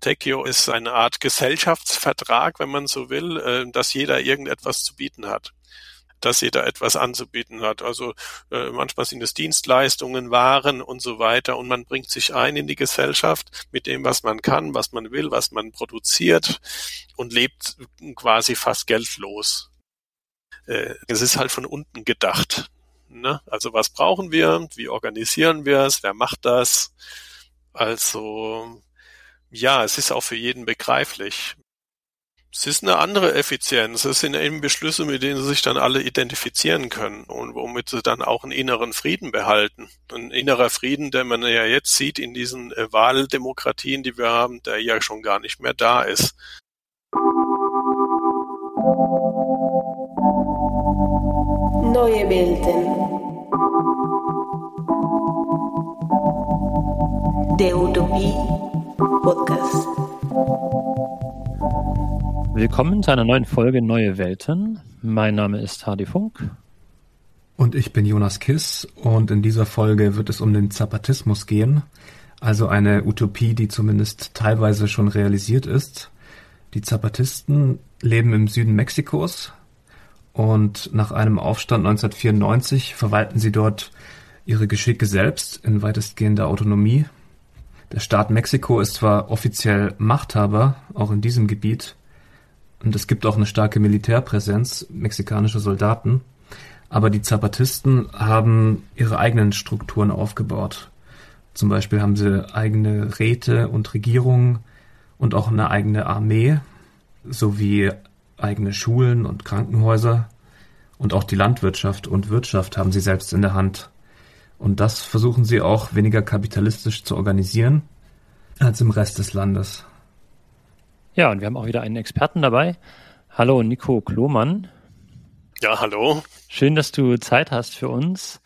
Techio ist eine Art Gesellschaftsvertrag, wenn man so will, äh, dass jeder irgendetwas zu bieten hat dass jeder etwas anzubieten hat. Also äh, manchmal sind es Dienstleistungen, Waren und so weiter und man bringt sich ein in die Gesellschaft mit dem, was man kann, was man will, was man produziert und lebt quasi fast geldlos. Äh, es ist halt von unten gedacht. Ne? Also was brauchen wir? Wie organisieren wir es? Wer macht das? Also ja, es ist auch für jeden begreiflich. Es ist eine andere Effizienz. Es sind eben Beschlüsse, mit denen sie sich dann alle identifizieren können und womit sie dann auch einen inneren Frieden behalten. Ein innerer Frieden, den man ja jetzt sieht in diesen äh, Wahldemokratien, die wir haben, der ja schon gar nicht mehr da ist. Neue Welten. Der Utopie Podcast. Willkommen zu einer neuen Folge Neue Welten. Mein Name ist Hardy Funk. Und ich bin Jonas Kiss und in dieser Folge wird es um den Zapatismus gehen, also eine Utopie, die zumindest teilweise schon realisiert ist. Die Zapatisten leben im Süden Mexikos und nach einem Aufstand 1994 verwalten sie dort ihre Geschicke selbst in weitestgehender Autonomie. Der Staat Mexiko ist zwar offiziell Machthaber, auch in diesem Gebiet, und es gibt auch eine starke Militärpräsenz mexikanischer Soldaten. Aber die Zapatisten haben ihre eigenen Strukturen aufgebaut. Zum Beispiel haben sie eigene Räte und Regierungen und auch eine eigene Armee sowie eigene Schulen und Krankenhäuser und auch die Landwirtschaft und Wirtschaft haben sie selbst in der Hand. Und das versuchen sie auch weniger kapitalistisch zu organisieren als im Rest des Landes. Ja, und wir haben auch wieder einen Experten dabei. Hallo, Nico Klomann. Ja, hallo. Schön, dass du Zeit hast für uns.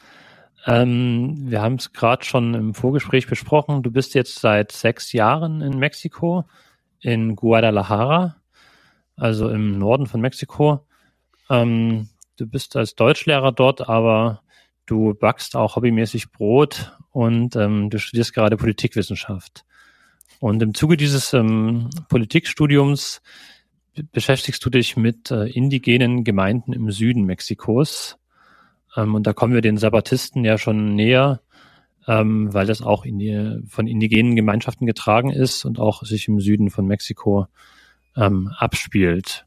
Ähm, wir haben es gerade schon im Vorgespräch besprochen. Du bist jetzt seit sechs Jahren in Mexiko, in Guadalajara, also im Norden von Mexiko. Ähm, du bist als Deutschlehrer dort, aber du backst auch hobbymäßig Brot und ähm, du studierst gerade Politikwissenschaft. Und im Zuge dieses ähm, Politikstudiums beschäftigst du dich mit äh, indigenen Gemeinden im Süden Mexikos. Ähm, und da kommen wir den Sabbatisten ja schon näher, ähm, weil das auch in die, von indigenen Gemeinschaften getragen ist und auch sich im Süden von Mexiko ähm, abspielt.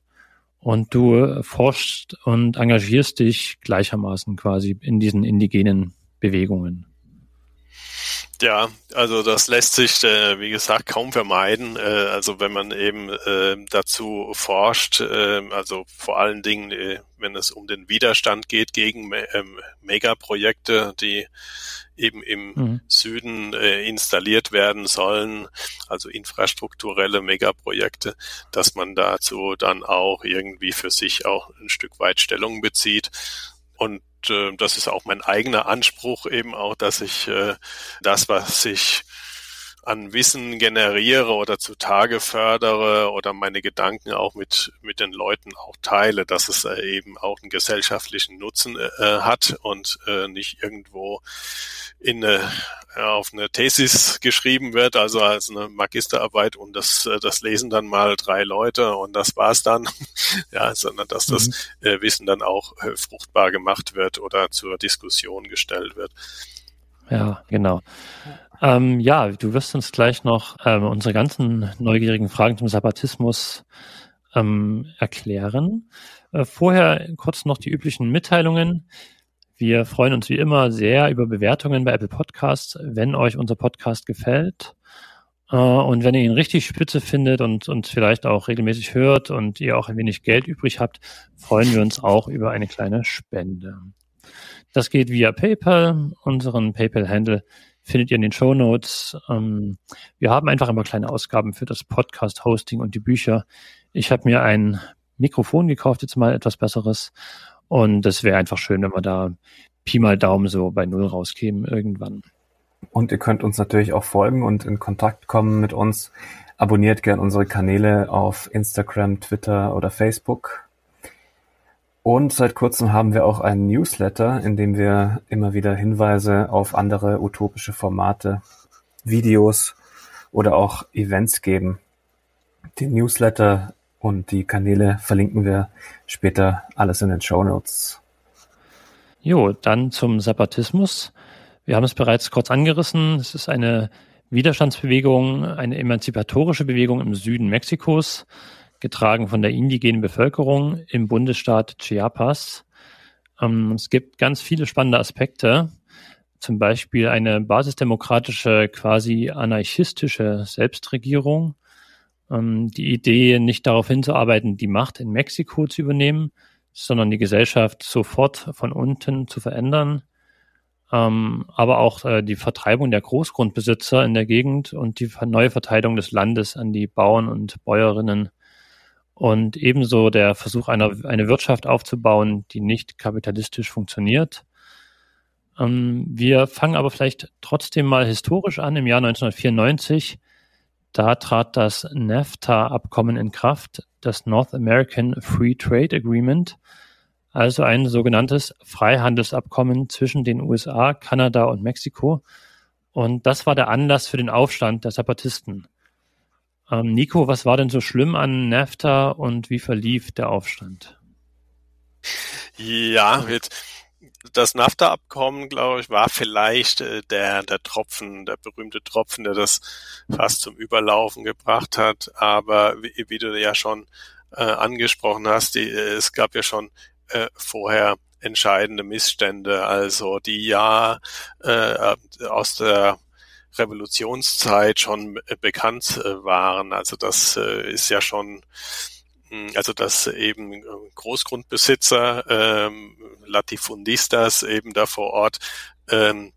Und du forschst und engagierst dich gleichermaßen quasi in diesen indigenen Bewegungen. Ja, also das lässt sich, äh, wie gesagt, kaum vermeiden. Äh, also wenn man eben äh, dazu forscht, äh, also vor allen Dingen, äh, wenn es um den Widerstand geht gegen ähm, Megaprojekte, die eben im mhm. Süden äh, installiert werden sollen, also infrastrukturelle Megaprojekte, dass man dazu dann auch irgendwie für sich auch ein Stück weit Stellung bezieht. Und äh, das ist auch mein eigener Anspruch eben auch, dass ich äh, das, was ich an Wissen generiere oder zutage fördere oder meine Gedanken auch mit, mit den Leuten auch teile, dass es äh, eben auch einen gesellschaftlichen Nutzen äh, hat und äh, nicht irgendwo in eine, auf eine Thesis geschrieben wird, also als eine Magisterarbeit und das, äh, das lesen dann mal drei Leute und das war's dann, ja, sondern dass das mhm. äh, Wissen dann auch äh, fruchtbar gemacht wird oder zur Diskussion gestellt wird. Ja, genau. Ähm, ja, du wirst uns gleich noch ähm, unsere ganzen neugierigen Fragen zum Sabbatismus ähm, erklären. Äh, vorher kurz noch die üblichen Mitteilungen. Wir freuen uns wie immer sehr über Bewertungen bei Apple Podcasts, wenn euch unser Podcast gefällt. Äh, und wenn ihr ihn richtig spitze findet und uns vielleicht auch regelmäßig hört und ihr auch ein wenig Geld übrig habt, freuen wir uns auch über eine kleine Spende. Das geht via PayPal. Unseren PayPal-Handle findet ihr in den Show Notes. Ähm, wir haben einfach immer kleine Ausgaben für das Podcast-Hosting und die Bücher. Ich habe mir ein Mikrofon gekauft, jetzt mal etwas besseres. Und es wäre einfach schön, wenn wir da Pi mal Daumen so bei Null rauskämen irgendwann. Und ihr könnt uns natürlich auch folgen und in Kontakt kommen mit uns. Abonniert gern unsere Kanäle auf Instagram, Twitter oder Facebook. Und seit kurzem haben wir auch einen Newsletter, in dem wir immer wieder Hinweise auf andere utopische Formate, Videos oder auch Events geben. Den Newsletter und die Kanäle verlinken wir später alles in den Show Notes. Jo, dann zum Zapatismus. Wir haben es bereits kurz angerissen. Es ist eine Widerstandsbewegung, eine emanzipatorische Bewegung im Süden Mexikos, getragen von der indigenen Bevölkerung im Bundesstaat Chiapas. Ähm, es gibt ganz viele spannende Aspekte, zum Beispiel eine basisdemokratische, quasi anarchistische Selbstregierung, ähm, die Idee, nicht darauf hinzuarbeiten, die Macht in Mexiko zu übernehmen, sondern die Gesellschaft sofort von unten zu verändern, ähm, aber auch äh, die Vertreibung der Großgrundbesitzer in der Gegend und die neue Verteilung des Landes an die Bauern und Bäuerinnen und ebenso der Versuch, einer, eine Wirtschaft aufzubauen, die nicht kapitalistisch funktioniert. Ähm, wir fangen aber vielleicht trotzdem mal historisch an. Im Jahr 1994 da trat das NAFTA-Abkommen in Kraft, das North American Free Trade Agreement, also ein sogenanntes Freihandelsabkommen zwischen den USA, Kanada und Mexiko. Und das war der Anlass für den Aufstand der Zapatisten. Ähm, Nico, was war denn so schlimm an NAFTA und wie verlief der Aufstand? Ja, jetzt das NAFTA-Abkommen, glaube ich, war vielleicht äh, der, der Tropfen, der berühmte Tropfen, der das fast zum Überlaufen gebracht hat. Aber wie, wie du ja schon äh, angesprochen hast, die, äh, es gab ja schon äh, vorher entscheidende Missstände, also die ja äh, aus der Revolutionszeit schon äh, bekannt äh, waren. Also das äh, ist ja schon hm, also dass eben Großgrundbesitzer, ähm, Latifundistas eben da vor Ort ähm,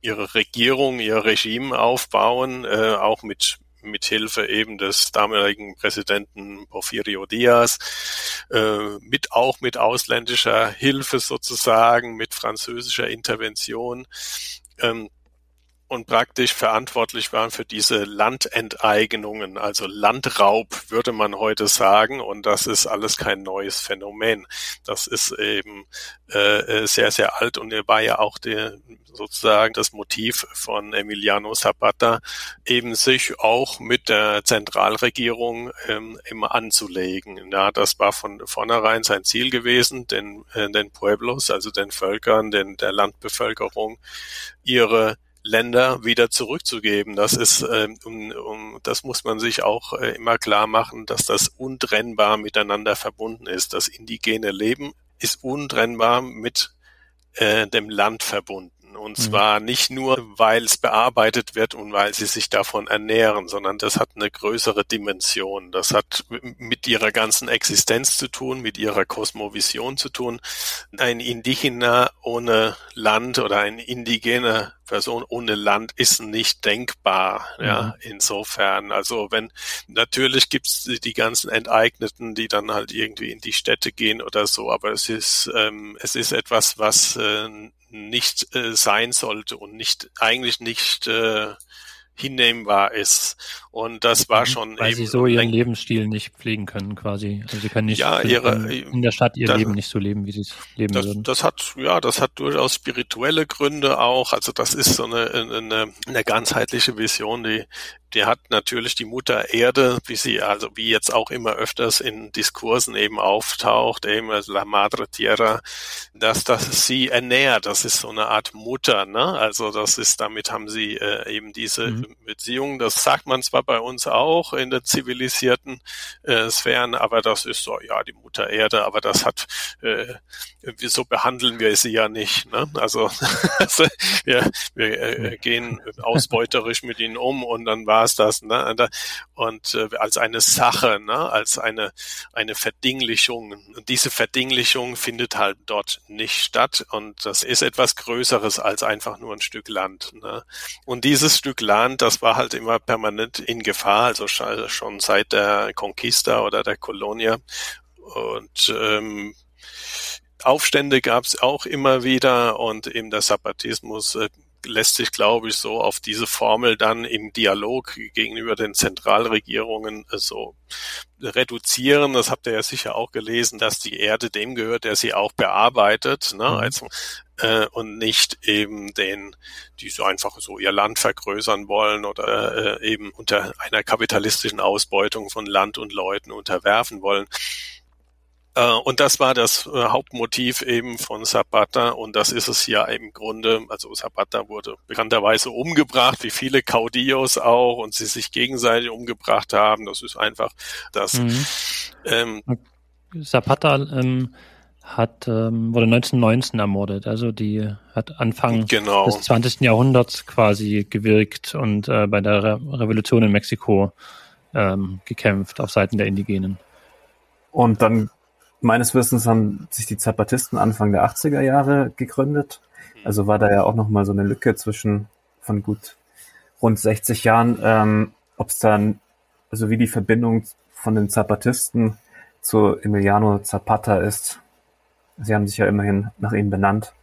ihre Regierung, ihr Regime aufbauen, äh, auch mit mit Hilfe eben des damaligen Präsidenten Porfirio Diaz, äh, mit auch mit ausländischer Hilfe sozusagen, mit französischer Intervention. Ähm, und praktisch verantwortlich waren für diese Landenteignungen, also Landraub, würde man heute sagen. Und das ist alles kein neues Phänomen. Das ist eben äh, äh sehr, sehr alt und er war ja auch der, sozusagen das Motiv von Emiliano Zapata, eben sich auch mit der Zentralregierung ähm, immer anzulegen. Ja, das war von vornherein sein Ziel gewesen, den, äh, den Pueblos, also den Völkern, den, der Landbevölkerung, ihre Länder wieder zurückzugeben. Das ist, ähm, um, um, das muss man sich auch äh, immer klar machen, dass das untrennbar miteinander verbunden ist. Das indigene Leben ist untrennbar mit äh, dem Land verbunden. Und mhm. zwar nicht nur, weil es bearbeitet wird und weil sie sich davon ernähren, sondern das hat eine größere Dimension. Das hat mit ihrer ganzen Existenz zu tun, mit ihrer Kosmovision zu tun. Ein Indigener ohne Land oder ein indigener Person ohne Land ist nicht denkbar. Ja, mhm. insofern. Also wenn natürlich gibt's die ganzen Enteigneten, die dann halt irgendwie in die Städte gehen oder so, aber es ist ähm, es ist etwas, was äh, nicht äh, sein sollte und nicht eigentlich nicht äh, hinnehmbar ist. Und das war mhm. schon Weil eben sie so ihren Lebensstil nicht pflegen können, quasi. Also sie können nicht ja, ihre, in der Stadt ihr das, Leben nicht so leben, wie sie es leben das, würden. Das hat, ja, das hat durchaus spirituelle Gründe auch. Also das ist so eine, eine, eine ganzheitliche Vision, die die hat natürlich die Mutter Erde, wie sie, also wie jetzt auch immer öfters in Diskursen eben auftaucht, eben also La Madre Tierra, dass das sie ernährt. Das ist so eine Art Mutter, ne? Also das ist, damit haben sie äh, eben diese mhm. Beziehung. Das sagt man zwar bei uns auch in den zivilisierten äh, Sphären, aber das ist so, ja, die Mutter Erde, aber das hat, äh, so behandeln wir sie ja nicht, ne? Also, also wir, wir äh, gehen ausbeuterisch mit ihnen um und dann war es das, ne? Und äh, als eine Sache, ne? als eine, eine Verdinglichung. Und diese Verdinglichung findet halt dort nicht statt. Und das ist etwas Größeres als einfach nur ein Stück Land. Ne? Und dieses Stück Land, das war halt immer permanent in Gefahr, also schon seit der Conquista oder der Colonia. Und ähm, Aufstände gab es auch immer wieder und eben der Zapatismus äh, lässt sich, glaube ich, so auf diese Formel dann im Dialog gegenüber den Zentralregierungen äh, so reduzieren. Das habt ihr ja sicher auch gelesen, dass die Erde dem gehört, der sie auch bearbeitet, ne? Also, äh, und nicht eben den, die so einfach so ihr Land vergrößern wollen oder äh, eben unter einer kapitalistischen Ausbeutung von Land und Leuten unterwerfen wollen. Äh, und das war das äh, Hauptmotiv eben von Zapata und das ist es ja im Grunde, also Zapata wurde bekannterweise umgebracht, wie viele Caudillos auch und sie sich gegenseitig umgebracht haben. Das ist einfach das. Mhm. Ähm, Zapata ähm, hat, ähm, wurde 1919 ermordet, also die hat Anfang genau. des 20. Jahrhunderts quasi gewirkt und äh, bei der Re Revolution in Mexiko ähm, gekämpft auf Seiten der Indigenen. Und dann meines Wissens haben sich die Zapatisten Anfang der 80er Jahre gegründet. Also war da ja auch nochmal so eine Lücke zwischen von gut rund 60 Jahren, ähm, ob es dann, also wie die Verbindung von den Zapatisten zu Emiliano Zapata ist. Sie haben sich ja immerhin nach ihm benannt.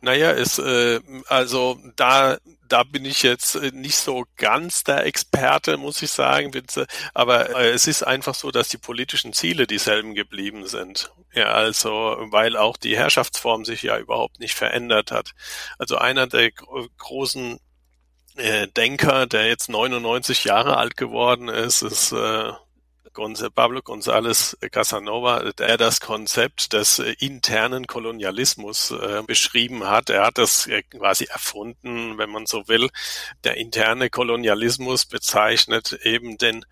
Naja, ist äh, also da da bin ich jetzt äh, nicht so ganz der Experte, muss ich sagen. Aber äh, es ist einfach so, dass die politischen Ziele dieselben geblieben sind. Ja, also weil auch die Herrschaftsform sich ja überhaupt nicht verändert hat. Also einer der großen äh, Denker, der jetzt 99 Jahre alt geworden ist, ist äh, Pablo González Casanova, der das Konzept des äh, internen Kolonialismus äh, beschrieben hat. Er hat das äh, quasi erfunden, wenn man so will. Der interne Kolonialismus bezeichnet eben den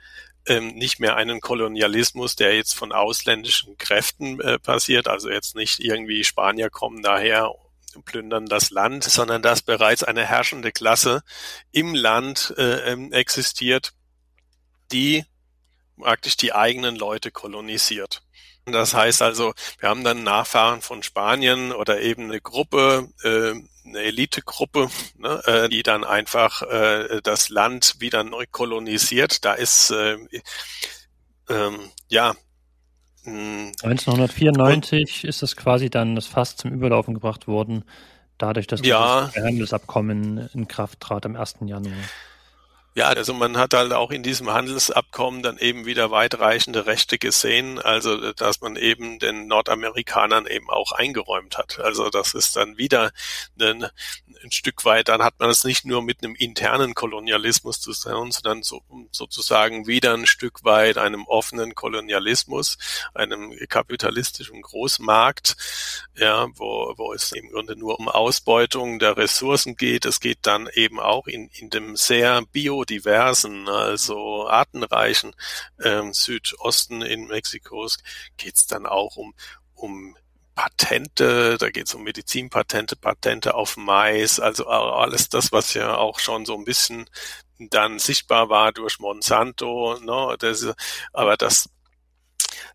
ähm, nicht mehr einen Kolonialismus, der jetzt von ausländischen Kräften äh, passiert, also jetzt nicht irgendwie Spanier kommen daher plündern das Land, sondern dass bereits eine herrschende Klasse im Land äh, ähm, existiert, die praktisch die eigenen Leute kolonisiert. Das heißt also, wir haben dann Nachfahren von Spanien oder eben eine Gruppe, äh, eine Elitegruppe, ne, äh, die dann einfach äh, das Land wieder neu kolonisiert. Da ist äh, ähm, ja 1994 und, ist das quasi dann das Fass zum Überlaufen gebracht worden, dadurch, dass ja, das Handelsabkommen in Kraft trat am 1. Januar. Ja, also man hat halt auch in diesem Handelsabkommen dann eben wieder weitreichende Rechte gesehen, also dass man eben den Nordamerikanern eben auch eingeräumt hat. Also das ist dann wieder ein, ein Stück weit, dann hat man es nicht nur mit einem internen Kolonialismus zu tun, sondern so, sozusagen wieder ein Stück weit einem offenen Kolonialismus, einem kapitalistischen Großmarkt, ja, wo, wo es im Grunde nur um Ausbeutung der Ressourcen geht. Es geht dann eben auch in, in dem sehr bio biodiversen, also artenreichen ähm, Südosten in Mexikos geht's dann auch um, um Patente, da geht es um Medizinpatente, Patente auf Mais, also alles das, was ja auch schon so ein bisschen dann sichtbar war durch Monsanto, ne, das, aber das,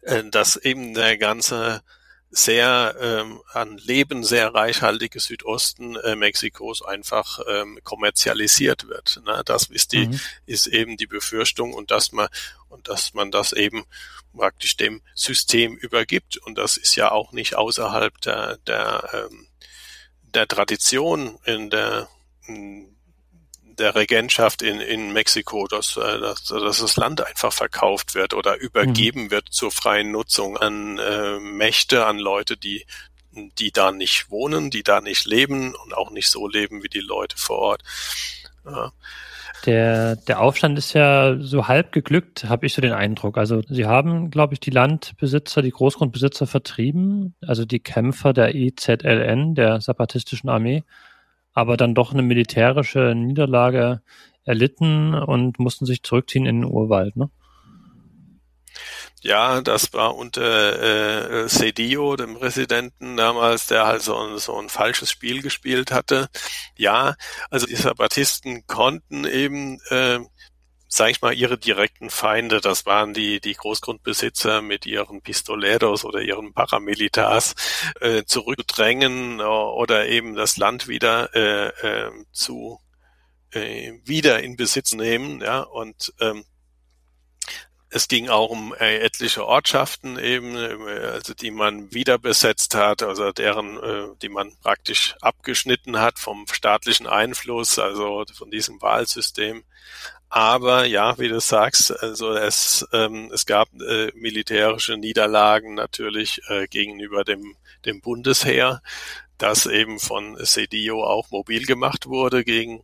äh, dass eben der ganze sehr ähm, an Leben sehr reichhaltige Südosten äh, Mexikos einfach ähm, kommerzialisiert wird. Ne? Das ist die mhm. ist eben die Befürchtung und dass man und dass man das eben praktisch dem System übergibt und das ist ja auch nicht außerhalb der der ähm, der Tradition in der der Regentschaft in, in Mexiko, dass, äh, dass, dass das Land einfach verkauft wird oder übergeben mhm. wird zur freien Nutzung an äh, Mächte, an Leute, die die da nicht wohnen, die da nicht leben und auch nicht so leben wie die Leute vor Ort. Ja. Der, der Aufstand ist ja so halb geglückt, habe ich so den Eindruck. Also sie haben, glaube ich, die Landbesitzer, die Großgrundbesitzer vertrieben, also die Kämpfer der IZLN, der Zapatistischen Armee, aber dann doch eine militärische Niederlage erlitten und mussten sich zurückziehen in den Urwald, ne? Ja, das war unter äh, Cedillo, dem Präsidenten damals, der halt so, so ein falsches Spiel gespielt hatte. Ja, also die Zapatisten konnten eben äh, sage ich mal, ihre direkten Feinde, das waren die, die Großgrundbesitzer mit ihren Pistoleros oder ihren Paramilitars, äh, zurückdrängen äh, oder eben das Land wieder äh, äh, zu äh, wieder in Besitz nehmen, ja, und ähm, es ging auch um äh, etliche Ortschaften eben, äh, also die man wieder besetzt hat, also deren, äh, die man praktisch abgeschnitten hat vom staatlichen Einfluss, also von diesem Wahlsystem. Aber ja, wie du sagst, also es, ähm, es gab äh, militärische Niederlagen natürlich äh, gegenüber dem, dem Bundesheer, das eben von Sedio auch mobil gemacht wurde gegen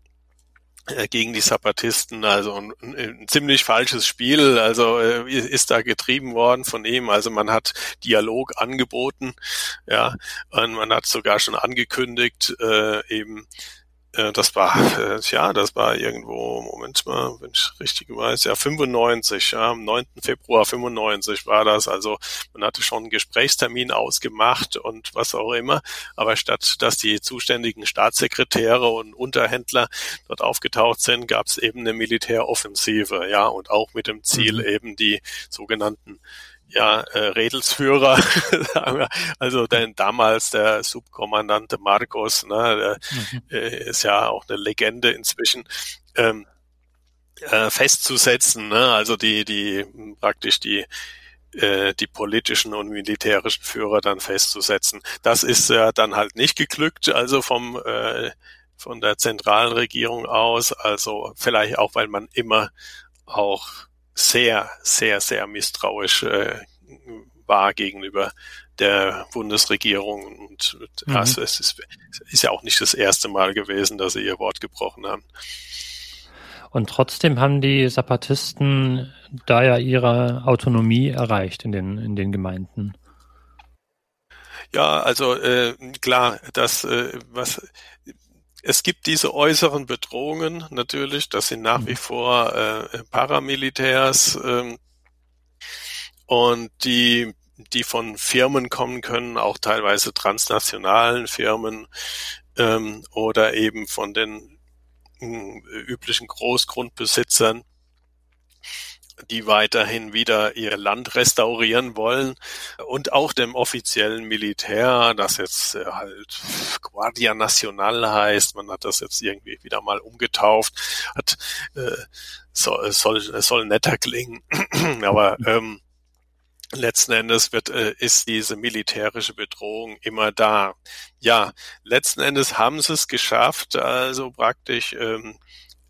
äh, gegen die Zapatisten, also ein, ein, ziemlich falsches Spiel, also äh, ist da getrieben worden von ihm. Also man hat Dialog angeboten, ja, und man hat sogar schon angekündigt, äh, eben äh, das war, äh, ja, das war irgendwo, Moment mal, wenn ich richtig weiß, ja, 95, ja, am 9. Februar 95 war das. Also man hatte schon einen Gesprächstermin ausgemacht und was auch immer. Aber statt, dass die zuständigen Staatssekretäre und Unterhändler dort aufgetaucht sind, gab es eben eine Militäroffensive, ja, und auch mit dem Ziel mhm. eben die sogenannten ja, äh, Redelsführer, also denn damals der Subkommandante Marcos, ne, der mhm. äh, ist ja auch eine Legende inzwischen, ähm, äh, festzusetzen, ne? also die, die praktisch die äh, die politischen und militärischen Führer dann festzusetzen. Das ist ja dann halt nicht geglückt, also vom äh, von der zentralen Regierung aus, also vielleicht auch, weil man immer auch sehr, sehr, sehr misstrauisch äh, war gegenüber der Bundesregierung. Und mhm. also es ist, ist ja auch nicht das erste Mal gewesen, dass sie ihr Wort gebrochen haben. Und trotzdem haben die Zapatisten da ja ihre Autonomie erreicht in den, in den Gemeinden. Ja, also äh, klar, das äh, was es gibt diese äußeren Bedrohungen natürlich, das sind nach wie mhm. vor äh, Paramilitärs äh, und die die von Firmen kommen können, auch teilweise transnationalen Firmen ähm, oder eben von den äh, üblichen Großgrundbesitzern die weiterhin wieder ihr Land restaurieren wollen und auch dem offiziellen Militär, das jetzt äh, halt Guardia Nacional heißt, man hat das jetzt irgendwie wieder mal umgetauft, hat äh, soll, soll, soll netter klingen, aber ähm, letzten Endes wird, äh, ist diese militärische Bedrohung immer da. Ja, letzten Endes haben sie es geschafft, also praktisch ähm,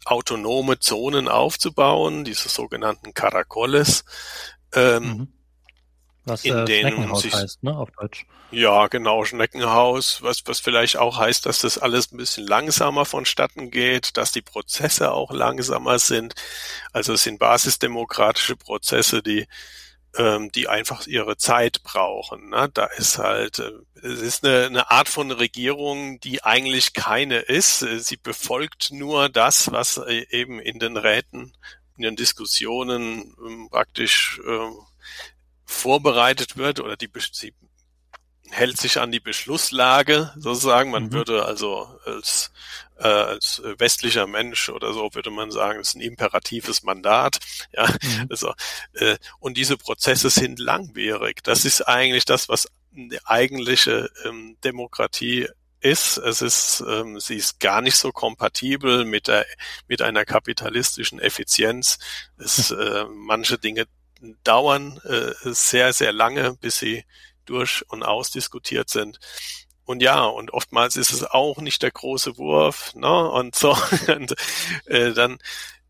autonome Zonen aufzubauen, diese sogenannten Caracoles. Ähm, mhm. Was in äh, denen Schneckenhaus sich, heißt, ne, auf Deutsch. Ja, genau, Schneckenhaus, was, was vielleicht auch heißt, dass das alles ein bisschen langsamer vonstatten geht, dass die Prozesse auch langsamer sind. Also es sind basisdemokratische Prozesse, die die einfach ihre Zeit brauchen. Ne? Da ist halt, äh, es ist eine, eine Art von Regierung, die eigentlich keine ist. Sie befolgt nur das, was äh, eben in den Räten, in den Diskussionen ähm, praktisch äh, vorbereitet wird oder die sie hält sich an die Beschlusslage sozusagen. Man mhm. würde also als, äh, als westlicher Mensch oder so würde man sagen, es ist ein imperatives Mandat. Ja, mhm. also, äh, und diese Prozesse sind langwierig. Das ist eigentlich das, was eine eigentliche ähm, Demokratie ist. Es ist, ähm, sie ist gar nicht so kompatibel mit der, mit einer kapitalistischen Effizienz. Es, äh, manche Dinge dauern äh, sehr, sehr lange, bis sie durch und ausdiskutiert sind. Und ja, und oftmals ist es auch nicht der große Wurf, ne? Und so, und, äh, dann,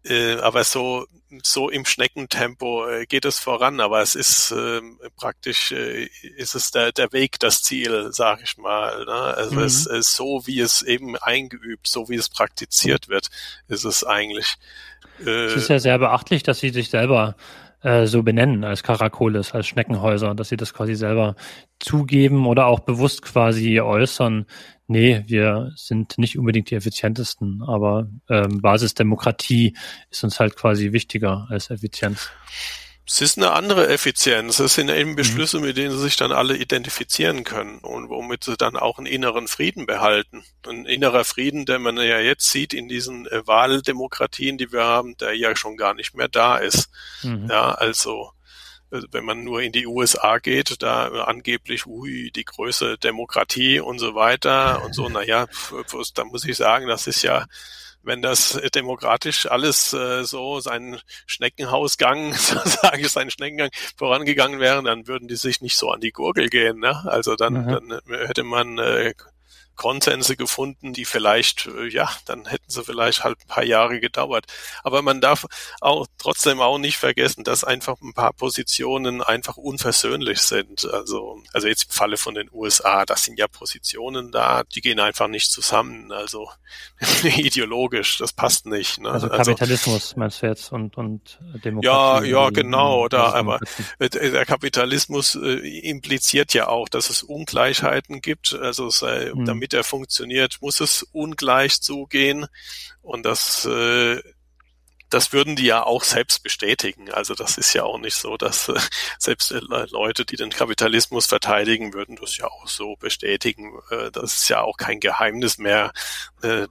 äh, aber so, so im Schneckentempo äh, geht es voran, aber es ist äh, praktisch, äh, ist es der, der Weg, das Ziel, sag ich mal. Ne? Also mhm. es ist so, wie es eben eingeübt, so wie es praktiziert wird, ist es eigentlich. Äh, es ist ja sehr beachtlich, dass sie sich selber äh, so benennen als Karakoles, als Schneckenhäuser, dass sie das quasi selber zugeben oder auch bewusst quasi äußern, nee, wir sind nicht unbedingt die effizientesten, aber ähm, Basisdemokratie ist uns halt quasi wichtiger als Effizienz. Es ist eine andere Effizienz. Es sind eben mhm. Beschlüsse, mit denen sie sich dann alle identifizieren können und womit sie dann auch einen inneren Frieden behalten. Ein innerer Frieden, der man ja jetzt sieht in diesen äh, Wahldemokratien, die wir haben, der ja schon gar nicht mehr da ist. Mhm. Ja, also äh, wenn man nur in die USA geht, da angeblich, ui, die größte Demokratie und so weiter und so, naja, da muss ich sagen, das ist ja wenn das demokratisch alles äh, so seinen Schneckenhausgang, sage ich, seinen Schneckengang vorangegangen wäre, dann würden die sich nicht so an die Gurgel gehen. Ne? Also dann, mhm. dann hätte man äh, Konsense gefunden, die vielleicht, äh, ja, dann hätten sie vielleicht halt ein paar Jahre gedauert. Aber man darf auch trotzdem auch nicht vergessen, dass einfach ein paar Positionen einfach unversöhnlich sind. Also, also jetzt im Falle von den USA, das sind ja Positionen da, die gehen einfach nicht zusammen. Also ideologisch, das passt nicht. Ne? Also, also Kapitalismus meinst du jetzt und, und Demokratie? Ja, ja, genau. Da, aber der Kapitalismus äh, impliziert ja auch, dass es Ungleichheiten gibt. Also mhm. damit damit er funktioniert, muss es ungleich zugehen. Und das, äh, das würden die ja auch selbst bestätigen. Also das ist ja auch nicht so, dass äh, selbst äh, Leute, die den Kapitalismus verteidigen, würden das ja auch so bestätigen. Äh, das ist ja auch kein Geheimnis mehr,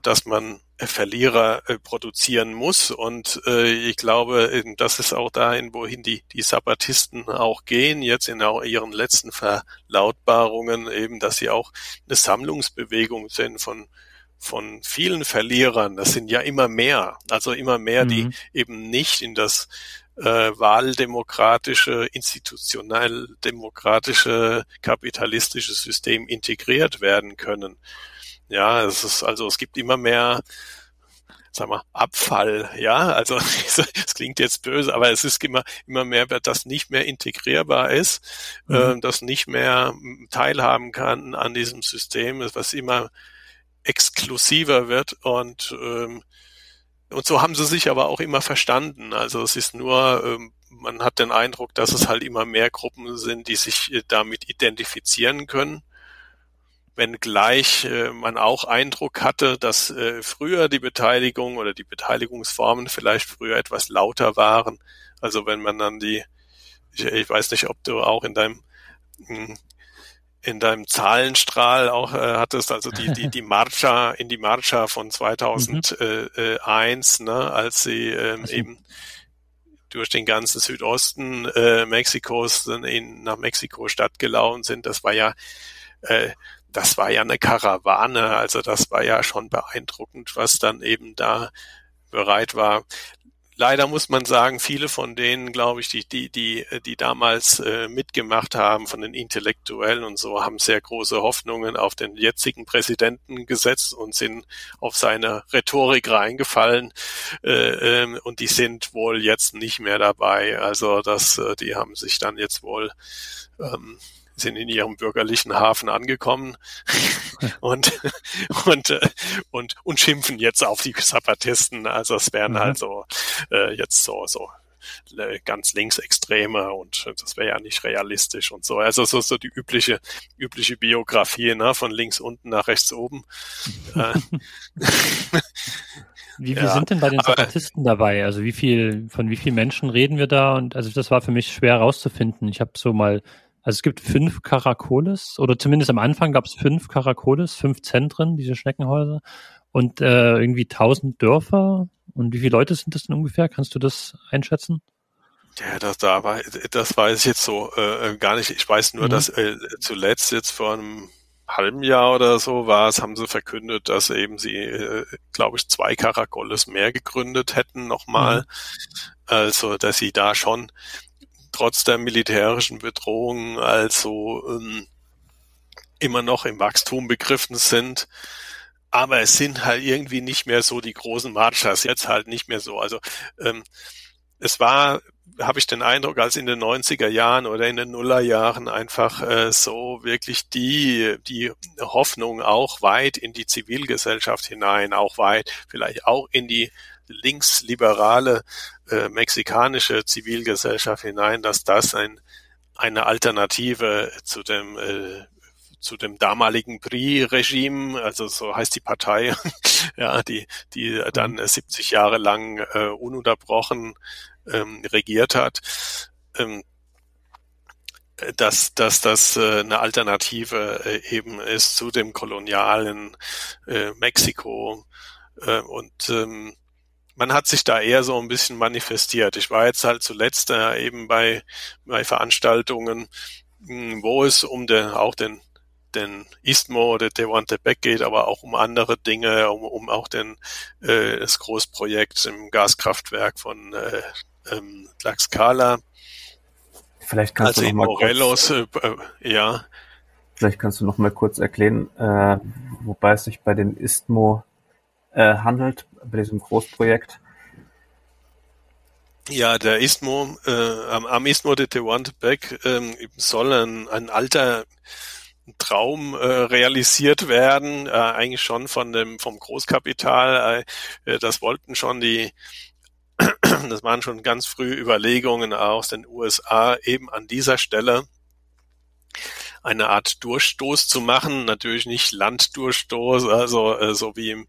dass man Verlierer produzieren muss. Und ich glaube, das ist auch dahin, wohin die, die Sabbatisten auch gehen, jetzt in ihren letzten Verlautbarungen, eben, dass sie auch eine Sammlungsbewegung sind von von vielen Verlierern. Das sind ja immer mehr, also immer mehr, mhm. die eben nicht in das äh, wahldemokratische, institutionell demokratische, kapitalistische System integriert werden können. Ja, es ist also es gibt immer mehr sag mal, Abfall, ja, also es klingt jetzt böse, aber es ist immer, immer mehr, das nicht mehr integrierbar ist, mhm. äh, das nicht mehr teilhaben kann an diesem System, was immer exklusiver wird und ähm, und so haben sie sich aber auch immer verstanden. Also es ist nur, ähm, man hat den Eindruck, dass es halt immer mehr Gruppen sind, die sich äh, damit identifizieren können wenngleich äh, man auch Eindruck hatte, dass äh, früher die Beteiligung oder die Beteiligungsformen vielleicht früher etwas lauter waren. Also wenn man dann die, ich, ich weiß nicht, ob du auch in deinem hm, in deinem Zahlenstrahl auch äh, hattest, also die, die, die Marcha, in die Marcha von 2001, mhm. ne, als sie ähm, also. eben durch den ganzen Südosten äh, Mexikos dann in, nach Mexiko-Stadt gelaufen sind. Das war ja äh, das war ja eine Karawane, also das war ja schon beeindruckend, was dann eben da bereit war. Leider muss man sagen, viele von denen, glaube ich, die, die, die, die damals äh, mitgemacht haben, von den Intellektuellen und so, haben sehr große Hoffnungen auf den jetzigen Präsidenten gesetzt und sind auf seine Rhetorik reingefallen. Äh, ähm, und die sind wohl jetzt nicht mehr dabei. Also das, äh, die haben sich dann jetzt wohl ähm, sind in ihrem bürgerlichen Hafen angekommen und, und, äh, und, und schimpfen jetzt auf die Zapatisten. Also es wären mhm. halt so äh, jetzt so, so ganz linksextreme und das wäre ja nicht realistisch und so. Also so, so die übliche, übliche Biografie, ne, von links unten nach rechts oben. Äh, wie viel ja, sind denn bei den Zapatisten dabei? Also wie viel, von wie vielen Menschen reden wir da? Und also das war für mich schwer herauszufinden. Ich habe so mal also es gibt fünf Karakoles, oder zumindest am Anfang gab es fünf Karakoles, fünf Zentren, diese Schneckenhäuser, und äh, irgendwie tausend Dörfer. Und wie viele Leute sind das denn ungefähr? Kannst du das einschätzen? Ja, das, da war, das weiß ich jetzt so äh, gar nicht. Ich weiß nur, mhm. dass äh, zuletzt jetzt vor einem halben Jahr oder so war es, haben sie verkündet, dass eben sie, äh, glaube ich, zwei Karakoles mehr gegründet hätten nochmal. Mhm. Also, dass sie da schon trotz der militärischen Bedrohung also ähm, immer noch im Wachstum begriffen sind. Aber es sind halt irgendwie nicht mehr so die großen Marchas, jetzt halt nicht mehr so. Also ähm, es war, habe ich den Eindruck, als in den 90er Jahren oder in den Nullerjahren einfach äh, so wirklich die, die Hoffnung auch weit in die Zivilgesellschaft hinein, auch weit, vielleicht auch in die linksliberale äh, mexikanische Zivilgesellschaft hinein, dass das ein, eine Alternative zu dem äh, zu dem damaligen PRI-Regime, also so heißt die Partei, ja, die, die dann 70 Jahre lang äh, ununterbrochen ähm, regiert hat, ähm, dass, dass das äh, eine Alternative äh, eben ist zu dem kolonialen äh, Mexiko äh, und ähm, man hat sich da eher so ein bisschen manifestiert. Ich war jetzt halt zuletzt äh, eben bei, bei Veranstaltungen, hm, wo es um den, auch den, den Istmo oder Tehuantepec geht, aber auch um andere Dinge, um, um auch den, äh, das Großprojekt im Gaskraftwerk von äh, ähm, Tlaxcala. Vielleicht kannst also du in noch mal Morelos, kurz, äh, äh, ja, vielleicht kannst du noch mal kurz erklären, äh, wobei es sich bei dem Istmo äh, handelt, bei diesem Großprojekt. Ja, der Istmo, äh, am, am Istmo de Tehuantepec ähm, soll ein, ein alter Traum äh, realisiert werden, äh, eigentlich schon von dem vom Großkapital. Äh, das wollten schon die, das waren schon ganz früh Überlegungen aus den USA, eben an dieser Stelle eine Art Durchstoß zu machen, natürlich nicht Landdurchstoß, also äh, so wie im,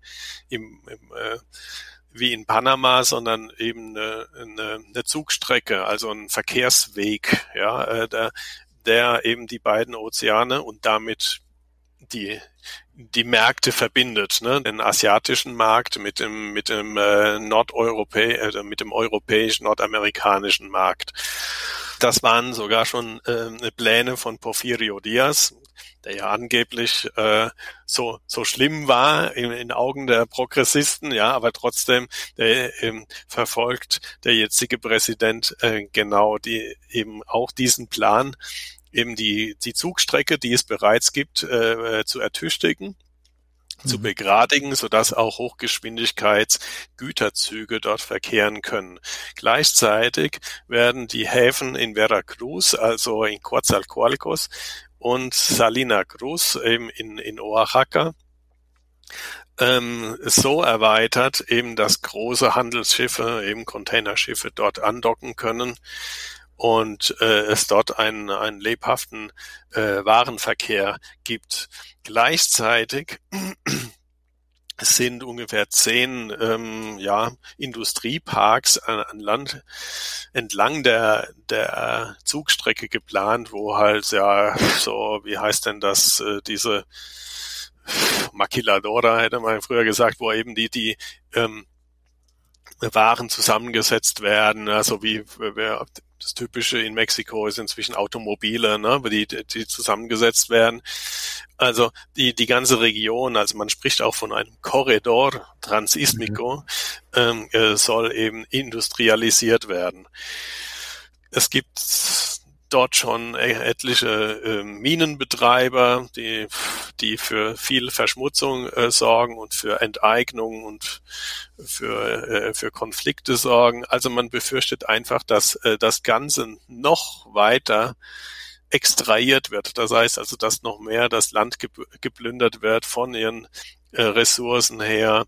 im, im äh, wie in Panama, sondern eben eine, eine, eine Zugstrecke, also ein Verkehrsweg, ja, äh, der, der eben die beiden Ozeane und damit die die Märkte verbindet, ne? den asiatischen Markt mit dem mit dem äh, Nordeuropä äh, mit dem europäischen nordamerikanischen Markt. Das waren sogar schon äh, Pläne von Porfirio Diaz, der ja angeblich äh, so so schlimm war in, in Augen der Progressisten, ja, aber trotzdem der, ähm, verfolgt der jetzige Präsident äh, genau die eben auch diesen Plan, eben die die Zugstrecke, die es bereits gibt, äh, zu ertüchtigen zu begradigen, sodass auch Hochgeschwindigkeitsgüterzüge dort verkehren können. Gleichzeitig werden die Häfen in Veracruz, also in Coatzacoalcos und Salina Cruz eben in, in Oaxaca, ähm, so erweitert, eben dass große Handelsschiffe, eben Containerschiffe dort andocken können und äh, es dort einen, einen lebhaften äh, Warenverkehr gibt. Gleichzeitig sind ungefähr zehn ähm, ja, Industrieparks an, an Land entlang der, der Zugstrecke geplant, wo halt ja so, wie heißt denn das, äh, diese Maquiladora hätte man früher gesagt, wo eben die, die ähm, Waren zusammengesetzt werden, also wie das Typische in Mexiko ist inzwischen Automobile, ne, die, die zusammengesetzt werden. Also die, die ganze Region, also man spricht auch von einem Korridor Transismico, mhm. ähm, äh, soll eben industrialisiert werden. Es gibt dort schon etliche äh, Minenbetreiber, die, die für viel Verschmutzung äh, sorgen und für Enteignung und für, äh, für Konflikte sorgen. Also man befürchtet einfach, dass äh, das Ganze noch weiter extrahiert wird. Das heißt also, dass noch mehr das Land geplündert wird von ihren äh, Ressourcen her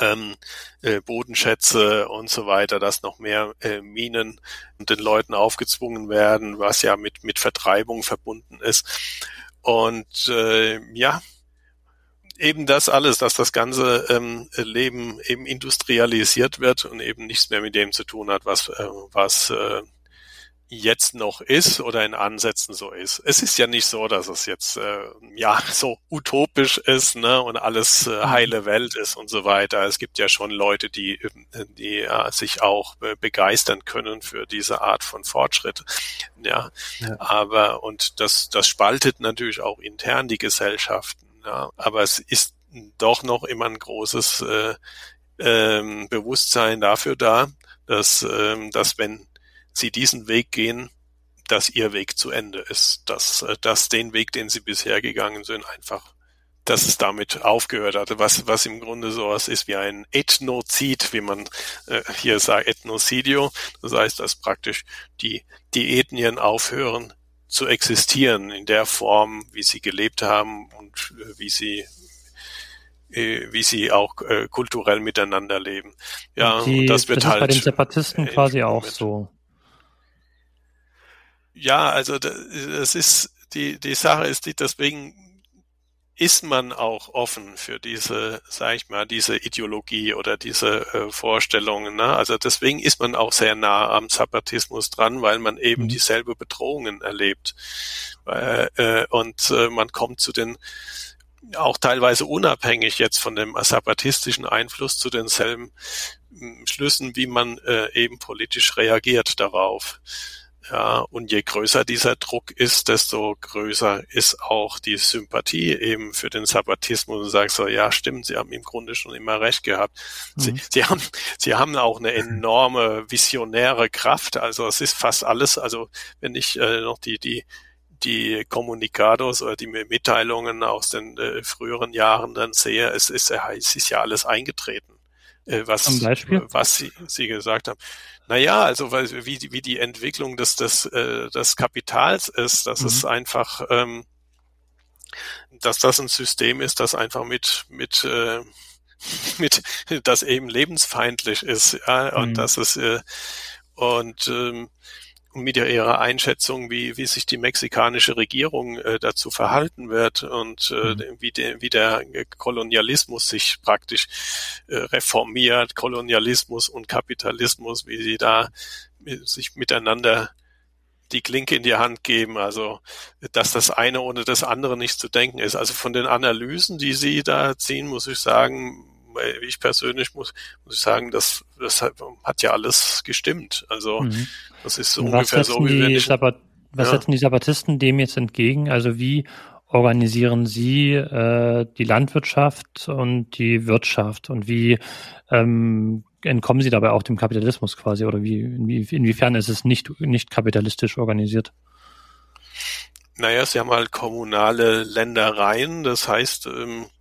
ähm, äh, Bodenschätze und so weiter, dass noch mehr äh, Minen den Leuten aufgezwungen werden, was ja mit, mit Vertreibung verbunden ist. Und äh, ja, eben das alles, dass das ganze ähm, Leben eben industrialisiert wird und eben nichts mehr mit dem zu tun hat, was, äh, was äh, jetzt noch ist oder in Ansätzen so ist. Es ist ja nicht so, dass es jetzt äh, ja so utopisch ist ne, und alles äh, mhm. heile Welt ist und so weiter. Es gibt ja schon Leute, die die äh, sich auch begeistern können für diese Art von Fortschritt. Ja, ja. aber und das das spaltet natürlich auch intern die Gesellschaften. Ja, aber es ist doch noch immer ein großes äh, ähm, Bewusstsein dafür da, dass, ähm, dass wenn sie diesen Weg gehen, dass ihr Weg zu Ende ist, dass, äh, dass den Weg, den sie bisher gegangen sind, einfach, dass es damit aufgehört hatte, was, was im Grunde sowas ist wie ein Ethnozid, wie man äh, hier sagt, Ethnocidio. Das heißt, dass praktisch die, die Ethnien aufhören zu existieren in der Form, wie sie gelebt haben und äh, wie sie äh, wie sie auch äh, kulturell miteinander leben. Ja, die, das wird das halt. Ist bei den Separatisten quasi auch so. Ja, also das ist die die Sache ist die deswegen ist man auch offen für diese, sag ich mal, diese Ideologie oder diese äh, Vorstellungen. Ne? Also deswegen ist man auch sehr nah am Zapatismus dran, weil man eben mhm. dieselbe Bedrohungen erlebt. Äh, äh, und äh, man kommt zu den auch teilweise unabhängig jetzt von dem zapatistischen Einfluss zu denselben hm, Schlüssen, wie man äh, eben politisch reagiert darauf. Ja, und je größer dieser Druck ist, desto größer ist auch die Sympathie eben für den Sabbatismus und sagst so, ja, stimmt, Sie haben im Grunde schon immer recht gehabt. Mhm. Sie, Sie haben, Sie haben auch eine enorme visionäre Kraft. Also es ist fast alles, also wenn ich äh, noch die, die, die Kommunikados oder die Mitteilungen aus den äh, früheren Jahren dann sehe, es ist, es ist ja alles eingetreten. Äh, was, was Sie, Sie gesagt haben. Naja, also weil, wie, wie die Entwicklung des, des, äh, des Kapitals ist, dass mhm. es einfach, ähm, dass das ein System ist, das einfach mit, mit, äh, mit, das eben lebensfeindlich ist, ja, und mhm. dass es, äh, und ähm, mit ihrer Einschätzung, wie, wie sich die mexikanische Regierung äh, dazu verhalten wird und äh, mhm. wie, de, wie der Kolonialismus sich praktisch äh, reformiert, Kolonialismus und Kapitalismus, wie sie da sich miteinander die Klinke in die Hand geben, also dass das eine ohne das andere nicht zu denken ist. Also von den Analysen, die Sie da ziehen, muss ich sagen, ich persönlich muss, muss ich sagen, das, das hat ja alles gestimmt. Also mhm. das ist so ungefähr so, wie wenn ich, Sabbat, Was ja. setzen die Sabbatisten dem jetzt entgegen? Also wie organisieren Sie äh, die Landwirtschaft und die Wirtschaft und wie ähm, entkommen Sie dabei auch dem Kapitalismus quasi oder wie inwie, inwiefern ist es nicht nicht kapitalistisch organisiert? Naja, Sie haben halt kommunale Ländereien, das heißt, ähm, äh,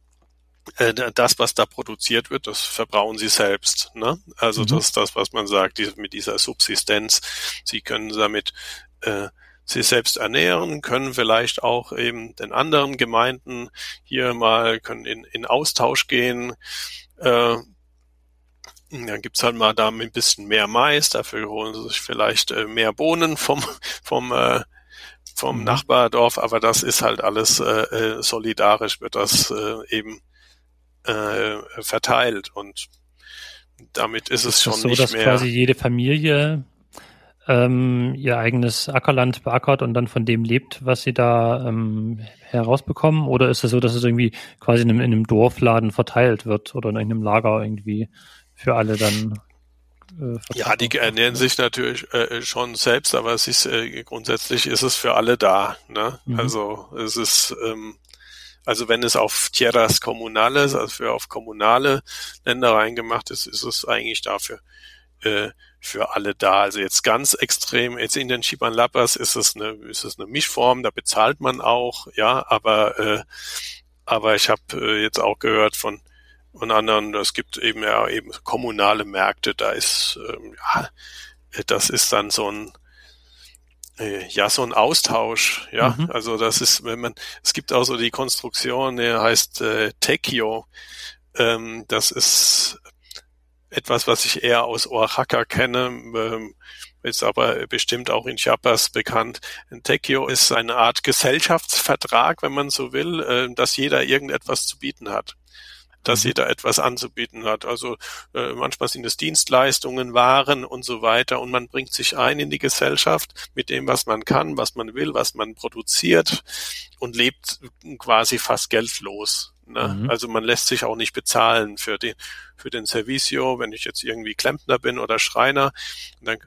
das, was da produziert wird, das verbrauchen sie selbst. Ne? Also mhm. das ist das, was man sagt, die, mit dieser Subsistenz. Sie können damit äh, sie selbst ernähren, können vielleicht auch eben den anderen Gemeinden hier mal können in, in Austausch gehen. Äh, dann gibt's halt mal da ein bisschen mehr Mais, dafür holen sie sich vielleicht äh, mehr Bohnen vom, vom, äh, vom mhm. Nachbardorf, aber das ist halt alles äh, äh solidarisch, wird das äh, eben äh, verteilt und damit ist es schon ist so, nicht dass mehr. quasi jede Familie ähm, ihr eigenes Ackerland beackert und dann von dem lebt, was sie da ähm, herausbekommen? Oder ist es so, dass es irgendwie quasi in einem, in einem Dorfladen verteilt wird oder in einem Lager irgendwie für alle dann äh, ja, die ernähren sich natürlich äh, schon selbst, aber es ist äh, grundsätzlich ist es für alle da. Ne? Mhm. Also es ist ähm, also wenn es auf Tierras Comunales, also für auf kommunale Ländereien gemacht ist, ist es eigentlich dafür äh, für alle da. Also jetzt ganz extrem, jetzt in den Chiban Lapas ist es eine, ist es eine Mischform, da bezahlt man auch, ja, aber äh, aber ich habe äh, jetzt auch gehört von von anderen, es gibt eben ja eben kommunale Märkte, da ist ähm, ja, das ist dann so ein ja, so ein Austausch, ja. Mhm. Also das ist, wenn man, es gibt auch so die Konstruktion, der heißt äh, Tekio. Ähm, das ist etwas, was ich eher aus Oaxaca kenne, ähm, ist aber bestimmt auch in Chiapas bekannt. Ein Tekio ist eine Art Gesellschaftsvertrag, wenn man so will, äh, dass jeder irgendetwas zu bieten hat dass mhm. jeder etwas anzubieten hat. Also äh, manchmal sind es Dienstleistungen, Waren und so weiter und man bringt sich ein in die Gesellschaft mit dem, was man kann, was man will, was man produziert und lebt quasi fast geldlos. Ne? Mhm. Also man lässt sich auch nicht bezahlen für den für den Servicio, wenn ich jetzt irgendwie Klempner bin oder Schreiner, dann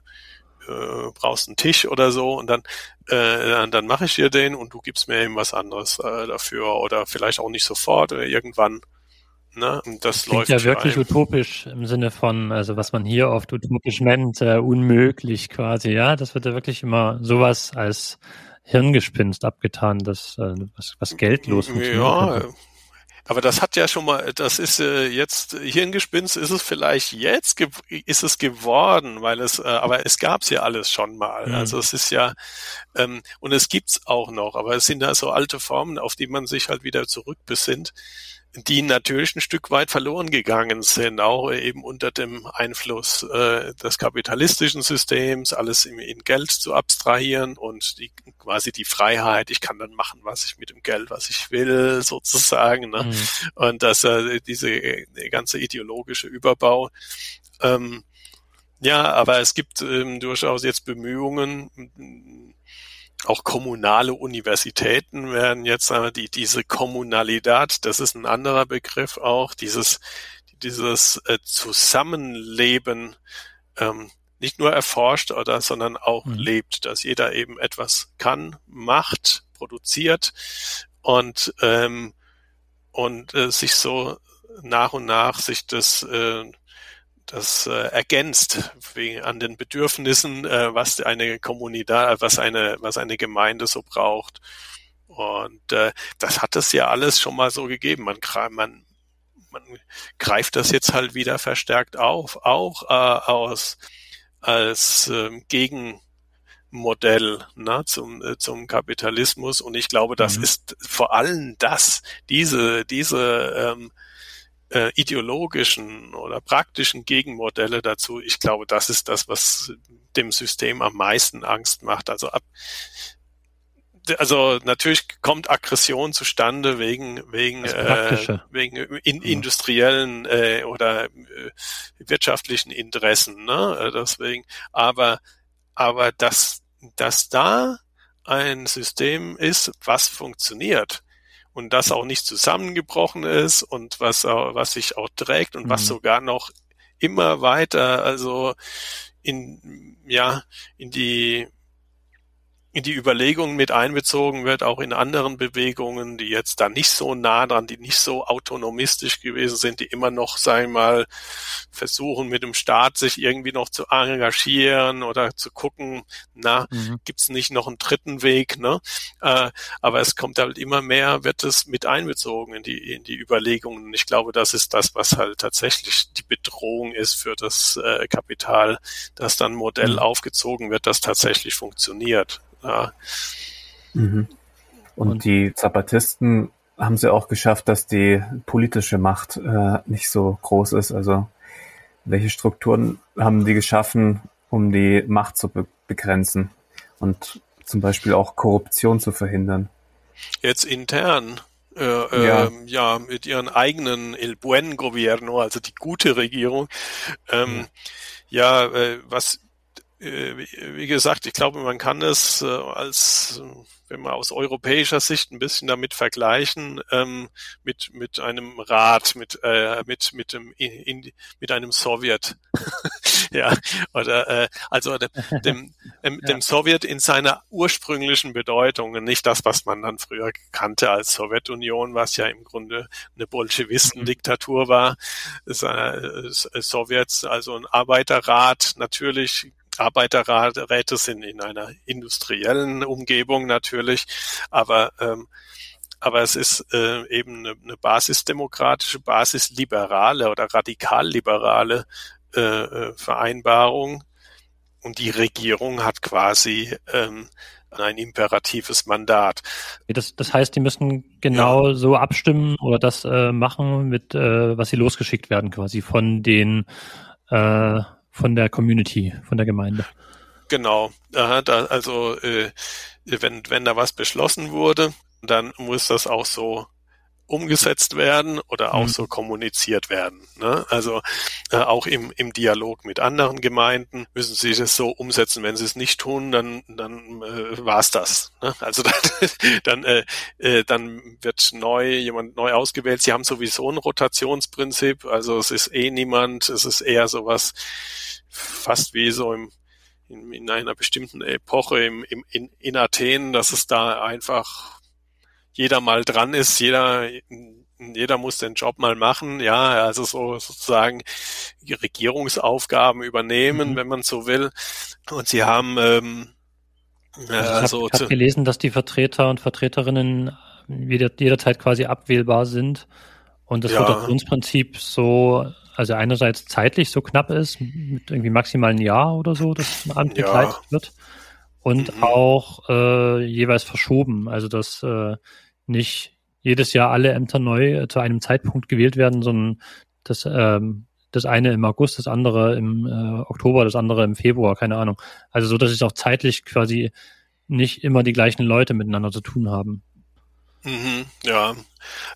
äh, brauchst einen Tisch oder so und dann äh, dann mache ich dir den und du gibst mir eben was anderes äh, dafür oder vielleicht auch nicht sofort oder irgendwann Ne? Und das, das läuft ja wirklich ein. utopisch im Sinne von, also was man hier oft utopisch nennt, äh, unmöglich quasi, ja. Das wird ja wirklich immer sowas als Hirngespinst abgetan, das äh, was, was geldlos funktioniert. Ja, aber das hat ja schon mal, das ist äh, jetzt Hirngespinst ist es vielleicht jetzt ist es geworden, weil es, äh, aber es gab's ja alles schon mal. Mhm. Also es ist ja ähm, und es gibt's auch noch, aber es sind da so alte Formen, auf die man sich halt wieder zurückbesinnt die natürlich ein Stück weit verloren gegangen sind, auch eben unter dem Einfluss äh, des kapitalistischen Systems, alles in, in, Geld zu abstrahieren und die, quasi die Freiheit, ich kann dann machen, was ich mit dem Geld, was ich will, sozusagen. Ne? Mhm. Und dass äh, diese äh, ganze ideologische Überbau ähm, ja, aber es gibt ähm, durchaus jetzt Bemühungen, auch kommunale Universitäten werden jetzt äh, die diese Kommunalität, das ist ein anderer Begriff auch, dieses dieses äh, Zusammenleben ähm, nicht nur erforscht oder, sondern auch Mhm. lebt, dass jeder eben etwas kann, macht, produziert und ähm, und äh, sich so nach und nach sich das äh, das äh, ergänzt wegen an den Bedürfnissen, äh, was eine Kommunität, was eine was eine Gemeinde so braucht. Und äh, das hat es ja alles schon mal so gegeben. Man, man, man greift das jetzt halt wieder verstärkt auf, auch äh, aus als ähm, Gegenmodell ne, zum, äh, zum Kapitalismus. Und ich glaube, das Mhm. ist vor allem das, diese, diese ähm, äh, ideologischen oder praktischen Gegenmodelle dazu. Ich glaube, das ist das, was dem System am meisten Angst macht. Also ab, also natürlich kommt Aggression zustande wegen wegen äh, wegen in, industriellen äh, oder äh, wirtschaftlichen Interessen, ne? Äh, Deswegen, aber aber dass dass da ein System ist, was funktioniert und das auch nicht zusammengebrochen ist und was was sich auch trägt und was Mhm. sogar noch immer weiter also in ja in die die Überlegungen mit einbezogen wird, auch in anderen Bewegungen, die jetzt da nicht so nah dran, die nicht so autonomistisch gewesen sind, die immer noch, sagen wir mal, versuchen mit dem Staat sich irgendwie noch zu engagieren oder zu gucken, na, Mhm. gibt's nicht noch einen dritten Weg, ne? Äh, aber es kommt halt immer mehr, wird es mit einbezogen in die, in die Überlegungen. Und ich glaube, das ist das, was halt tatsächlich die Bedrohung ist für das äh, Kapital, dass dann ein Modell Mhm. aufgezogen wird, das tatsächlich funktioniert. Ja, Mhm. Und, Und- die Zapatisten haben sie auch geschafft, dass die politische Macht äh, nicht so groß ist. Also welche Strukturen haben die geschaffen, um die Macht zu be begrenzen und zum Beispiel auch Korruption zu verhindern? jetzt intern. Äh, Ja. ähm, ja, mit ihren eigenen El Buen Gobierno, also die gute Regierung. Ähm, ja, äh, was äh, wie wie gesagt, ich glaube, man kann es äh, als, äh, wenn man aus europäischer Sicht ein bisschen damit vergleichen, ähm, mit mit einem Rat, mit äh, mit mit dem in, mit einem Sowjet, ja, oder äh, also dem dem, dem, dem Sowjet in seiner ursprünglichen Bedeutung, und nicht das, was man dann früher kannte als Sowjetunion, was ja im Grunde eine Bolschewistendiktatur war, äh, Sowjets, also ein Arbeiterrat natürlich Arbeiterräte sind in einer industriellen Umgebung natürlich, aber ähm, aber es ist äh, eben eine, eine basisdemokratische, basisliberale oder radikalliberale äh, äh, Vereinbarung und die Regierung hat quasi ähm, ein imperatives Mandat. Das, das heißt, die müssen genau so abstimmen oder das äh, machen, mit äh, was sie losgeschickt werden, quasi von den äh, von der Community, von der Gemeinde. Genau. Aha, da, also äh, wenn, wenn da was beschlossen wurde, dann muss das auch so umgesetzt werden oder auch Mhm. so kommuniziert werden. Ne? Also äh, auch im, im Dialog mit anderen Gemeinden müssen sie das so umsetzen. Wenn sie es nicht tun, dann, dann äh, war's das. Ne? Also dann, dann, äh, äh, dann wird neu jemand neu ausgewählt. Sie haben sowieso ein Rotationsprinzip. Also es ist eh niemand. Es ist eher sowas fast wie so im in, in einer bestimmten Epoche im, im, in, in Athen, dass es da einfach jeder mal dran ist, jeder, jeder muss den Job mal machen, ja, also so sozusagen Regierungsaufgaben übernehmen, Mhm. wenn man so will. Und sie haben ähm, äh, Also ich also habe hab gelesen, dass die Vertreter und Vertreterinnen jeder, jederzeit quasi abwählbar sind und das Ja. Rotationsprinzip so, also einerseits zeitlich so knapp ist, mit irgendwie maximal ein Jahr oder so, das ein Amt Ja. begleitet wird und Mhm. auch äh, jeweils verschoben, also dass äh, nicht jedes Jahr alle Ämter neu äh, zu einem Zeitpunkt gewählt werden, sondern das ähm, das eine im August, das andere im äh, Oktober, das andere im Februar, keine Ahnung. Also so, dass es auch zeitlich quasi nicht immer die gleichen Leute miteinander zu tun haben. Mhm, ja,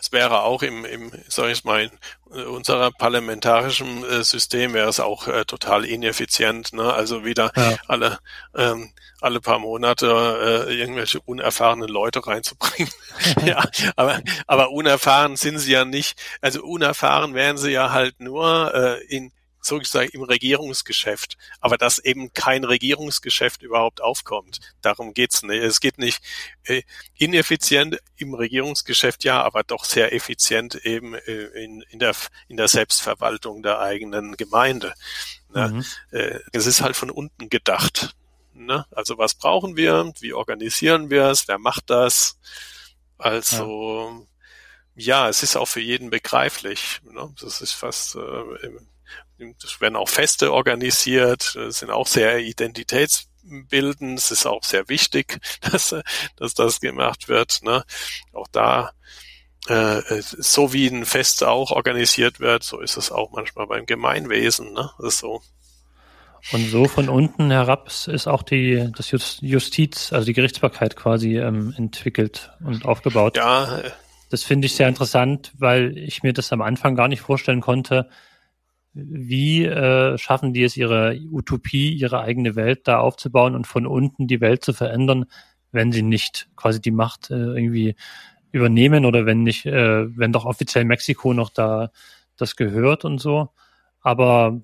es wäre auch im, im sag ich mal, in unserer parlamentarischen äh, System wäre es auch äh, total ineffizient, ne? Also wieder Ja. alle ähm, alle paar Monate äh, irgendwelche unerfahrenen Leute reinzubringen. ja, aber aber unerfahren sind sie ja nicht. Also unerfahren wären sie ja halt nur äh, in sozusagen im Regierungsgeschäft, aber dass eben kein Regierungsgeschäft überhaupt aufkommt. Darum geht's nicht. Es geht nicht äh, ineffizient im Regierungsgeschäft, ja, aber doch sehr effizient eben äh, in, in, der, in der Selbstverwaltung der eigenen Gemeinde. Ne? Mhm. Äh, es ist halt von unten gedacht. Ne? Also was brauchen wir? Wie organisieren wir es? Wer macht das? Also ja. ja, es ist auch für jeden begreiflich. Ne? Das ist fast äh, es werden auch Feste organisiert, sind auch sehr identitätsbildend. Es ist auch sehr wichtig, dass, dass das gemacht wird. Ne? Auch da, äh, so wie ein Fest auch organisiert wird, so ist es auch manchmal beim Gemeinwesen. Ne? Das ist so. Und so von unten herab ist auch die das Justiz, also die Gerichtsbarkeit quasi ähm, entwickelt und aufgebaut. Ja. Äh, das finde ich sehr interessant, weil ich mir das am Anfang gar nicht vorstellen konnte, wie äh, schaffen die es, ihre Utopie, ihre eigene Welt da aufzubauen und von unten die Welt zu verändern, wenn sie nicht quasi die Macht äh, irgendwie übernehmen oder wenn nicht, äh, wenn doch offiziell Mexiko noch da das gehört und so. Aber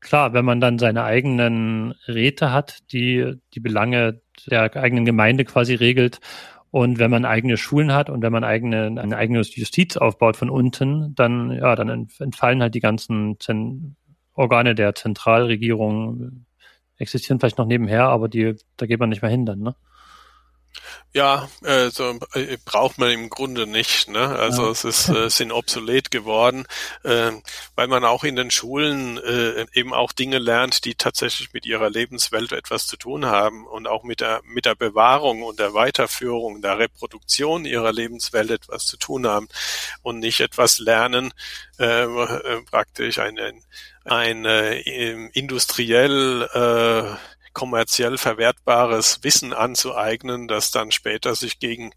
klar, wenn man dann seine eigenen Räte hat, die die Belange der eigenen Gemeinde quasi regelt und wenn man eigene Schulen hat und wenn man eigene, eine eigene Justiz aufbaut von unten, dann, ja, dann entfallen halt die ganzen Zen Organe der Zentralregierung, existieren vielleicht noch nebenher, aber die, da geht man nicht mehr hin dann, ne? Ja, äh, so, äh, braucht man im Grunde nicht. Ne? Also ja. es ist, äh, sind obsolet geworden, äh, weil man auch in den Schulen äh, eben auch Dinge lernt, die tatsächlich mit ihrer Lebenswelt etwas zu tun haben und auch mit der mit der Bewahrung und der Weiterführung, der Reproduktion ihrer Lebenswelt etwas zu tun haben und nicht etwas lernen, äh, äh praktisch ein, ein, ein äh, industriell äh, kommerziell verwertbares Wissen anzueignen, das dann später sich gegen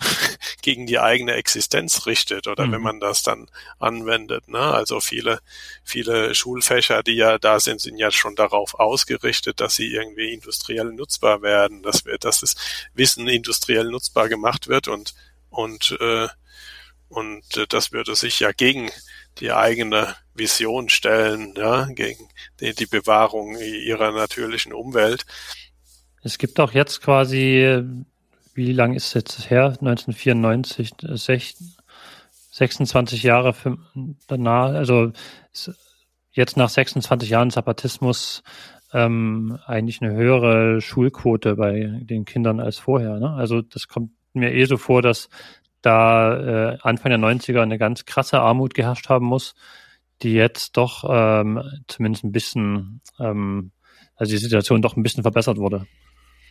gegen die eigene Existenz richtet oder mhm. wenn man das dann anwendet. Ne? Also viele, viele Schulfächer, die ja da sind, sind ja schon darauf ausgerichtet, dass sie irgendwie industriell nutzbar werden, dass wir, dass das Wissen industriell nutzbar gemacht wird und und äh, und äh, das würde sich ja gegen die eigene Vision stellen, ja, gegen die, die Bewahrung ihrer natürlichen Umwelt. Es gibt auch jetzt quasi, wie lang ist es jetzt her? 1994, 26 Jahre danach, also jetzt nach 26 Jahren Zapatismus ähm, eigentlich eine höhere Schulquote bei den Kindern als vorher. Ne? Also das kommt mir eh so vor, dass da äh, Anfang der 90er eine ganz krasse Armut geherrscht haben muss, die jetzt doch ähm, zumindest ein bisschen, ähm, also die Situation doch ein bisschen verbessert wurde.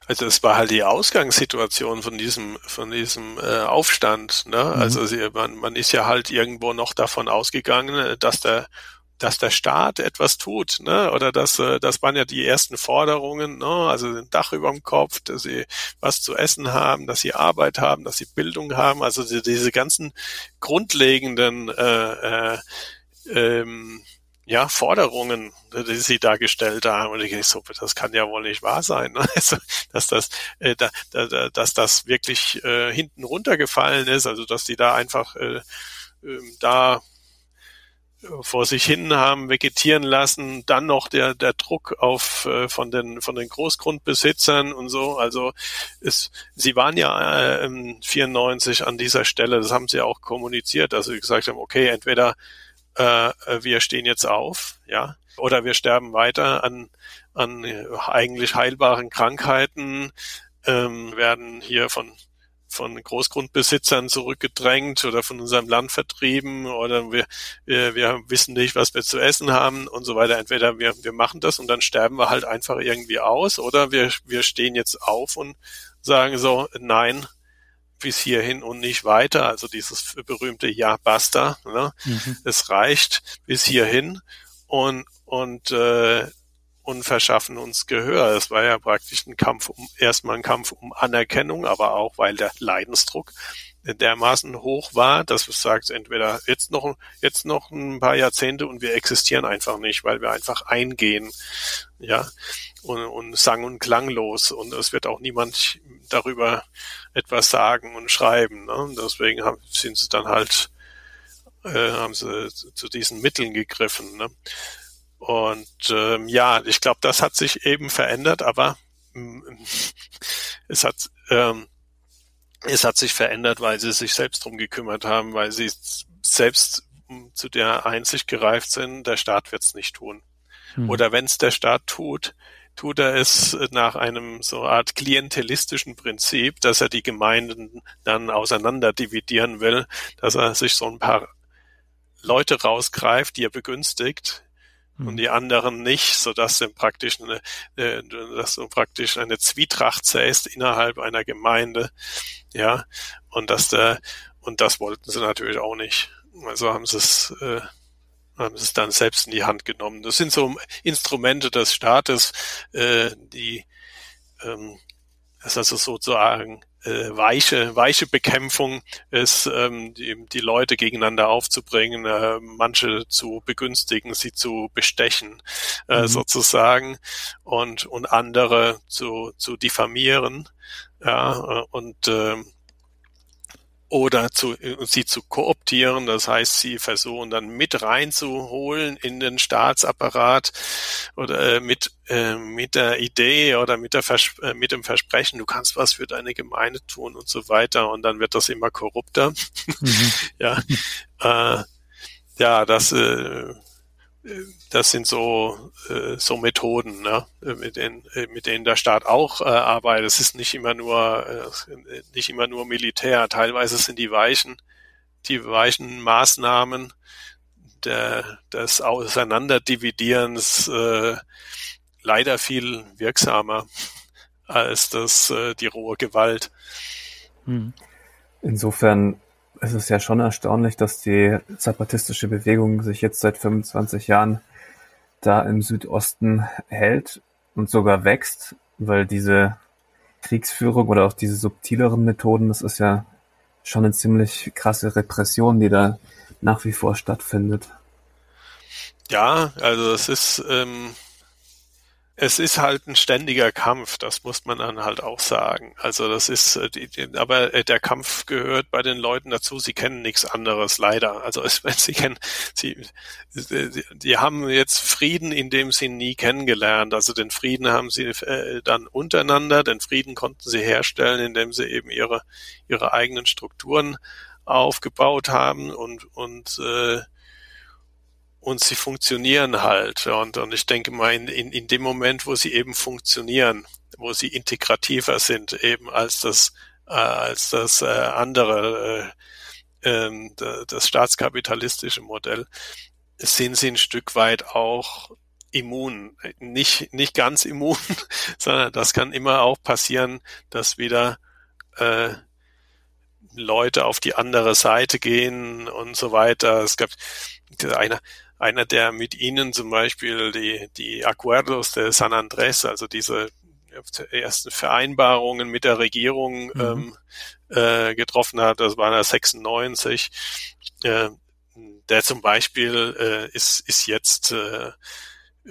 Also es war halt die Ausgangssituation von diesem von diesem äh, Aufstand. Ne? Mhm. Also sie, man, man ist ja halt irgendwo noch davon ausgegangen, dass der dass der Staat etwas tut, ne? Oder dass äh, das waren ja die ersten Forderungen, ne? Also ein Dach über dem Kopf, dass sie was zu essen haben, dass sie Arbeit haben, dass sie Bildung haben, also die, diese ganzen grundlegenden äh, äh, ähm, ja, Forderungen, die sie da gestellt haben. Und ich denke so, das kann ja wohl nicht wahr sein, ne? also, dass das, äh, da, da, dass das wirklich äh, hinten runtergefallen ist, also dass die da einfach äh, äh, da vor sich hin haben vegetieren lassen, dann noch der der Druck auf äh, von den von den Großgrundbesitzern und so. Also es, sie waren ja äh, 94 an dieser Stelle, das haben sie auch kommuniziert, dass sie gesagt haben, okay, entweder äh, wir stehen jetzt auf, ja, oder wir sterben weiter an an eigentlich heilbaren Krankheiten, ähm, werden hier von von Großgrundbesitzern zurückgedrängt oder von unserem Land vertrieben oder wir, wir, wir wissen nicht, was wir zu essen haben und so weiter. Entweder wir, wir machen das und dann sterben wir halt einfach irgendwie aus oder wir, wir stehen jetzt auf und sagen so, nein, bis hierhin und nicht weiter. Also dieses berühmte Ja, basta. Ne? Mhm. Es reicht bis hierhin und, und äh, und verschaffen uns Gehör. Es war ja praktisch ein Kampf um, erstmal ein Kampf um Anerkennung, aber auch, weil der Leidensdruck dermaßen hoch war, dass es sagt, entweder jetzt noch, jetzt noch ein paar Jahrzehnte und wir existieren einfach nicht, weil wir einfach eingehen, ja, und, und sang- und klanglos und es wird auch niemand darüber etwas sagen und schreiben, ne? deswegen haben, sind sie dann halt, äh, haben sie zu diesen Mitteln gegriffen, ne? Und ähm, ja, ich glaube, das hat sich eben verändert, aber ähm, es hat ähm, es hat sich verändert, weil sie sich selbst drum gekümmert haben, weil sie selbst zu der Einsicht gereift sind, der Staat wird es nicht tun. Hm. Oder wenn es der Staat tut, tut er es nach einem so Art klientelistischen Prinzip, dass er die Gemeinden dann auseinander dividieren will, dass er sich so ein paar Leute rausgreift, die er begünstigt, und hm. die anderen nicht, so dass du praktisch eine, äh, dass du praktisch eine Zwietracht säst innerhalb einer Gemeinde, ja, und dass der, und das wollten sie natürlich auch nicht. Also haben sie es, äh, haben sie es dann selbst in die Hand genommen. Das sind so Instrumente des Staates, äh, die, ähm, das ist also sozusagen äh, weiche, weiche Bekämpfung ist, ähm, die, die Leute gegeneinander aufzubringen, äh, manche zu begünstigen, sie zu bestechen, äh, mhm. sozusagen, und, und andere zu, zu diffamieren. Ja, äh, und äh, oder zu, sie zu kooptieren, das heißt, sie versuchen dann mit reinzuholen in den Staatsapparat oder äh, mit äh, mit der Idee oder mit der äh, mit dem Versprechen, du kannst was für deine Gemeinde tun und so weiter und dann wird das immer korrupter. Mhm. ja, äh, ja, das äh, das sind so äh, so Methoden, ne, mit denen mit denen der Staat auch äh, arbeitet. Es ist nicht immer nur äh, nicht immer nur Militär. Teilweise sind die weichen die weichen Maßnahmen der, des Auseinanderdividierens äh, leider viel wirksamer als das äh, die rohe Gewalt. Hm. Insofern es ist ja schon erstaunlich, dass die zapatistische Bewegung sich jetzt seit 25 Jahren da im Südosten hält und sogar wächst, weil diese Kriegsführung oder auch diese subtileren Methoden, das ist ja schon eine ziemlich krasse Repression, die da nach wie vor stattfindet. Ja, also es ist ähm, es ist halt ein ständiger Kampf, das muss man dann halt auch sagen. Also das ist, äh, aber äh, der Kampf gehört bei den Leuten dazu. Sie kennen nichts anderes, leider. Also es, sie kennen, sie, sie, die haben jetzt Frieden in dem sie nie kennengelernt. Also den Frieden haben sie äh, dann untereinander. Den Frieden konnten sie herstellen, indem sie eben ihre ihre eigenen Strukturen aufgebaut haben und und äh, und sie funktionieren halt. Und, und ich denke mal, in, in, in dem Moment, wo sie eben funktionieren, wo sie integrativer sind, eben als das, äh, als das äh, andere, äh, äh, das staatskapitalistische Modell, sind sie ein Stück weit auch immun. Nicht, nicht ganz immun, sondern das kann immer auch passieren, dass wieder äh, Leute auf die andere Seite gehen und so weiter. Es gab einer, einer, der mit ihnen zum Beispiel die, die Acuerdos de San Andrés, also diese ersten Vereinbarungen mit der Regierung mhm. ähm, äh, getroffen hat, das war er 96, äh, der zum Beispiel äh, ist, ist jetzt äh,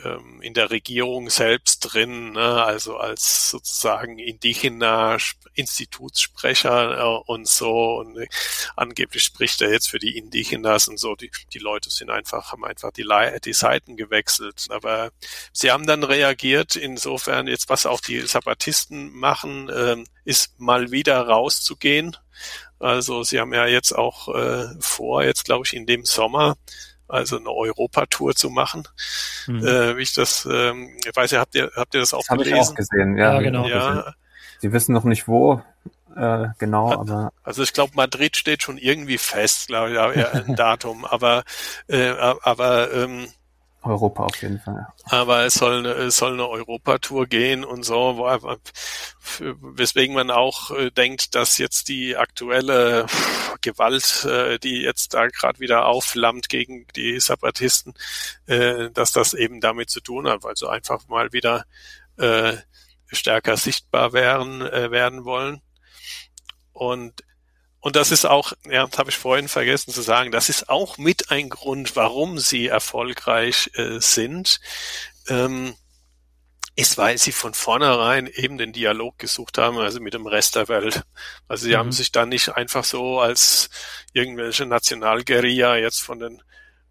ähm, in der Regierung selbst drin, ne? also als sozusagen indigener Institutssprecher äh, und so. Und äh, angeblich spricht er jetzt für die Indigenas und so. Die, die Leute sind einfach, haben einfach die, die Seiten gewechselt. Aber sie haben dann reagiert. Insofern jetzt, was auch die Sabbatisten machen, äh, ist mal wieder rauszugehen. Also sie haben ja jetzt auch äh, vor, jetzt glaube ich in dem Sommer also eine Europatour zu machen. Mhm. Äh, wie ich das, ähm, ich weiß ja, habt ihr, habt ihr das auch das gelesen? Ich auch gesehen, ja, ja genau. Ja. Sie wissen noch nicht wo, äh, genau, aber. Also ich glaube, Madrid steht schon irgendwie fest, glaube ich, ja, ein Datum, aber, äh, aber ähm, Europa auf jeden Fall. Aber es soll, eine, es soll eine Europatour gehen und so, weswegen man auch äh, denkt, dass jetzt die aktuelle Gewalt, äh, die jetzt da gerade wieder aufflammt gegen die Separatisten, äh, dass das eben damit zu tun hat, sie einfach mal wieder stärker sichtbar werden, werden wollen. Und und das ist auch, ja, das habe ich vorhin vergessen zu sagen, das ist auch mit ein Grund, warum sie erfolgreich äh, sind. Ähm, ist, weil sie von vornherein eben den Dialog gesucht haben, also mit dem Rest der Welt. Also sie mhm. haben sich da nicht einfach so als irgendwelche Nationalguerilla jetzt von den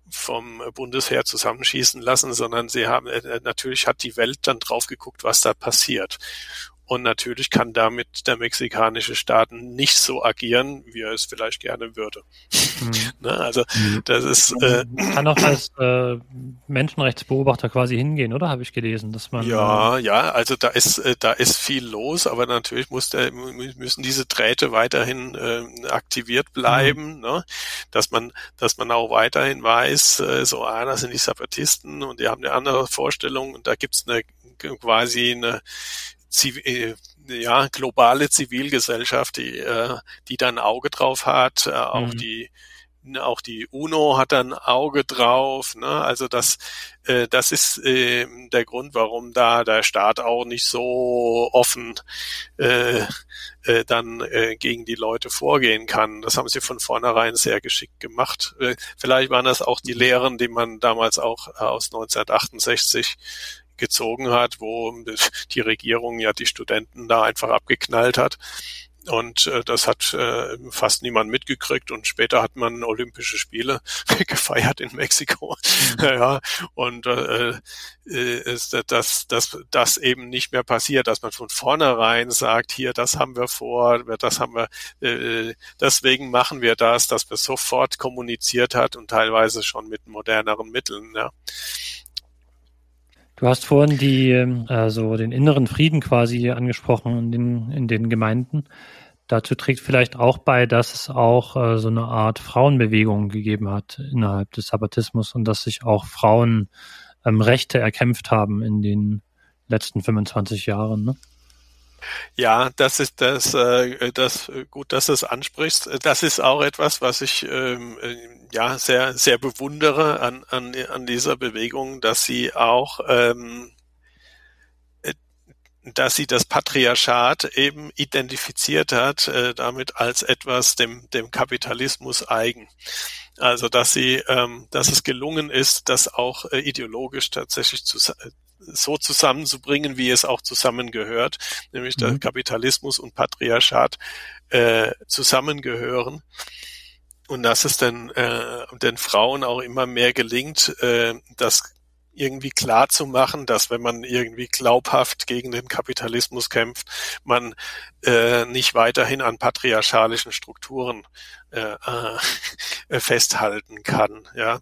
vom Bundesheer zusammenschießen lassen, sondern sie haben äh, natürlich hat die Welt dann drauf geguckt, was da passiert. Und natürlich kann damit der mexikanische Staat nicht so agieren, wie er es vielleicht gerne würde. Mhm. ne? Also mhm. das ist äh, kann auch als äh, Menschenrechtsbeobachter quasi hingehen, oder habe ich gelesen, dass man ja ja also da ist äh, da ist viel los, aber natürlich muss der, müssen diese Drähte weiterhin äh, aktiviert bleiben, mhm. ne? dass man dass man auch weiterhin weiß, äh, so ah, das sind die Zapatisten und die haben eine andere Vorstellung und da gibt's eine quasi eine Zivil, äh, ja, globale Zivilgesellschaft, die, äh, die da ein Auge drauf hat, äh, auch mhm. die auch die UNO hat da ein Auge drauf. Ne? Also das, äh, das ist äh, der Grund, warum da der Staat auch nicht so offen äh, äh, dann äh, gegen die Leute vorgehen kann. Das haben sie von vornherein sehr geschickt gemacht. Äh, vielleicht waren das auch die Lehren, die man damals auch äh, aus 1968 gezogen hat, wo die Regierung ja die Studenten da einfach abgeknallt hat. Und äh, das hat äh, fast niemand mitgekriegt. Und später hat man Olympische Spiele gefeiert in Mexiko. Mhm. ja, und äh, äh, ist, dass, dass das eben nicht mehr passiert, dass man von vornherein sagt, hier, das haben wir vor, das haben wir, äh, deswegen machen wir das, dass wir sofort kommuniziert hat und teilweise schon mit moderneren Mitteln. Ja. Du hast vorhin die, also den inneren Frieden quasi angesprochen in den, in den Gemeinden. Dazu trägt vielleicht auch bei, dass es auch äh, so eine Art Frauenbewegung gegeben hat innerhalb des Sabbatismus und dass sich auch Frauen ähm, Rechte erkämpft haben in den letzten 25 Jahren. Ne? Ja, das ist das, äh, das gut, dass du es ansprichst. Das ist auch etwas, was ich ähm, äh, ja sehr sehr bewundere an an, an dieser Bewegung, dass sie auch ähm, äh, dass sie das Patriarchat eben identifiziert hat, äh, damit als etwas dem, dem Kapitalismus eigen. Also dass sie, ähm, dass es gelungen ist, das auch äh, ideologisch tatsächlich zu, so zusammenzubringen, wie es auch zusammengehört, nämlich mhm. der Kapitalismus und Patriarchat äh, zusammengehören. Und dass es den, äh, den Frauen auch immer mehr gelingt, äh, das irgendwie klar zu machen, dass wenn man irgendwie glaubhaft gegen den Kapitalismus kämpft, man äh, nicht weiterhin an patriarchalischen Strukturen äh, äh, festhalten kann. Ja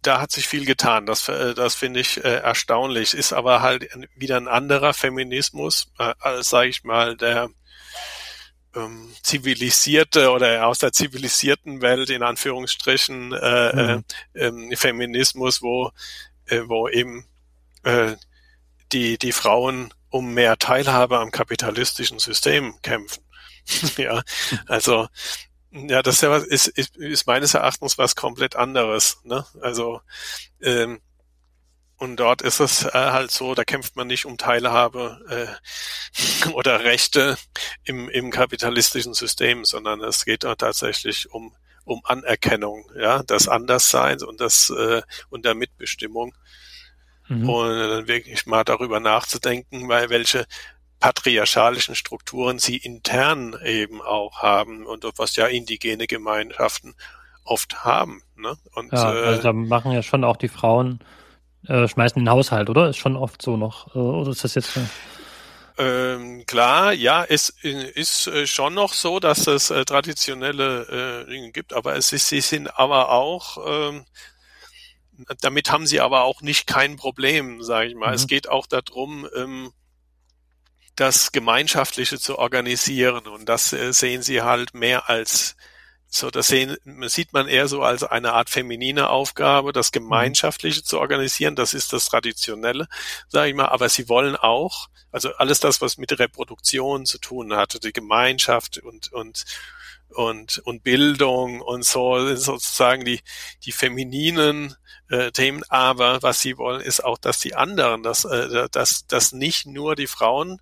da hat sich viel getan. Das, äh, das finde ich äh, erstaunlich. Ist aber halt wieder ein anderer Feminismus, äh, als sage ich mal der ähm, zivilisierte oder aus der zivilisierten Welt in Anführungsstrichen äh, mhm. äh, äh, Feminismus, wo äh, wo eben äh, die die Frauen um mehr Teilhabe am kapitalistischen System kämpfen. ja, also ja, das ist ist, ist meines Erachtens was komplett anderes. Ne? Also ähm, und dort ist es äh, halt so, da kämpft man nicht um Teilhabe äh, oder Rechte im, im kapitalistischen System, sondern es geht dort tatsächlich um um Anerkennung, ja, das Andersseins und das äh, und der Mitbestimmung. Mhm. Und dann wirklich mal darüber nachzudenken, weil welche patriarchalischen Strukturen sie intern eben auch haben und was ja indigene Gemeinschaften oft haben. Ne? Und, ja, also äh, da machen ja schon auch die Frauen, äh, schmeißen den Haushalt, oder? Ist schon oft so noch. Äh, oder ist das jetzt... Ähm, klar, ja, es ist äh, schon noch so, dass es äh, traditionelle äh, Dinge gibt, aber es ist, sie sind aber auch, ähm, damit haben sie aber auch nicht kein Problem, sage ich mal. Mhm. Es geht auch darum, ähm, das Gemeinschaftliche zu organisieren. Und das äh, sehen sie halt mehr als so, das sehen, sieht man eher so als eine Art feminine Aufgabe, das mhm. Gemeinschaftliche zu organisieren. Das ist das Traditionelle, sage ich mal. Aber sie wollen auch, also alles das, was mit Reproduktion zu tun hatte, die Gemeinschaft und, und, und, und Bildung und so, sozusagen die, die femininen äh, Themen. Aber was sie wollen, ist auch, dass die anderen, dass, äh, dass, dass nicht nur die Frauen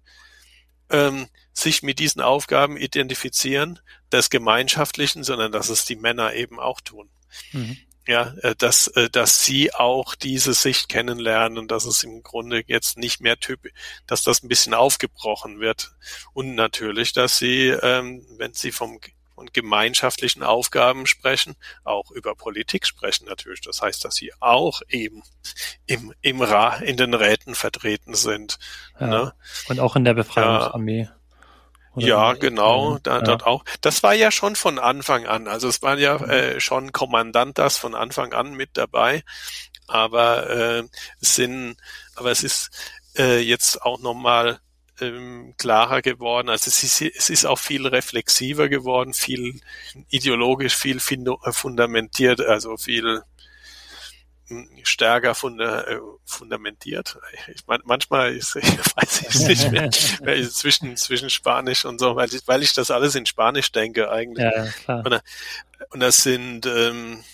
ähm, sich mit diesen Aufgaben identifizieren, des Gemeinschaftlichen, sondern dass es die Männer eben auch tun. Mhm. Ja, äh, dass, äh, dass sie auch diese Sicht kennenlernen und dass es im Grunde jetzt nicht mehr typisch, dass das ein bisschen aufgebrochen wird. Und natürlich, dass sie, ähm, wenn sie vom von gemeinschaftlichen Aufgaben sprechen, auch über Politik sprechen natürlich. Das heißt, dass sie auch eben im, im Ra in den Räten vertreten sind. Ja. Ne? Und auch in der Befreiungsarmee. Oder Ja, genau, da, ja. dort auch. Das war ja schon von Anfang an. Also es war ja äh, schon Kommandant das von Anfang an mit dabei. Aber äh, es sind, aber es ist äh, jetzt auch nochmal ähm, klarer geworden. Also es ist, es ist auch viel reflexiver geworden, viel ideologisch, viel fundamentiert, also viel stärker funda äh, fundamentiert. Ich meine, manchmal ist, ich weiß ich nicht mehr, zwischen, zwischen Spanisch und so, weil ich, weil ich das alles in Spanisch denke eigentlich. Ja, ja, klar. Und das sind, ähm,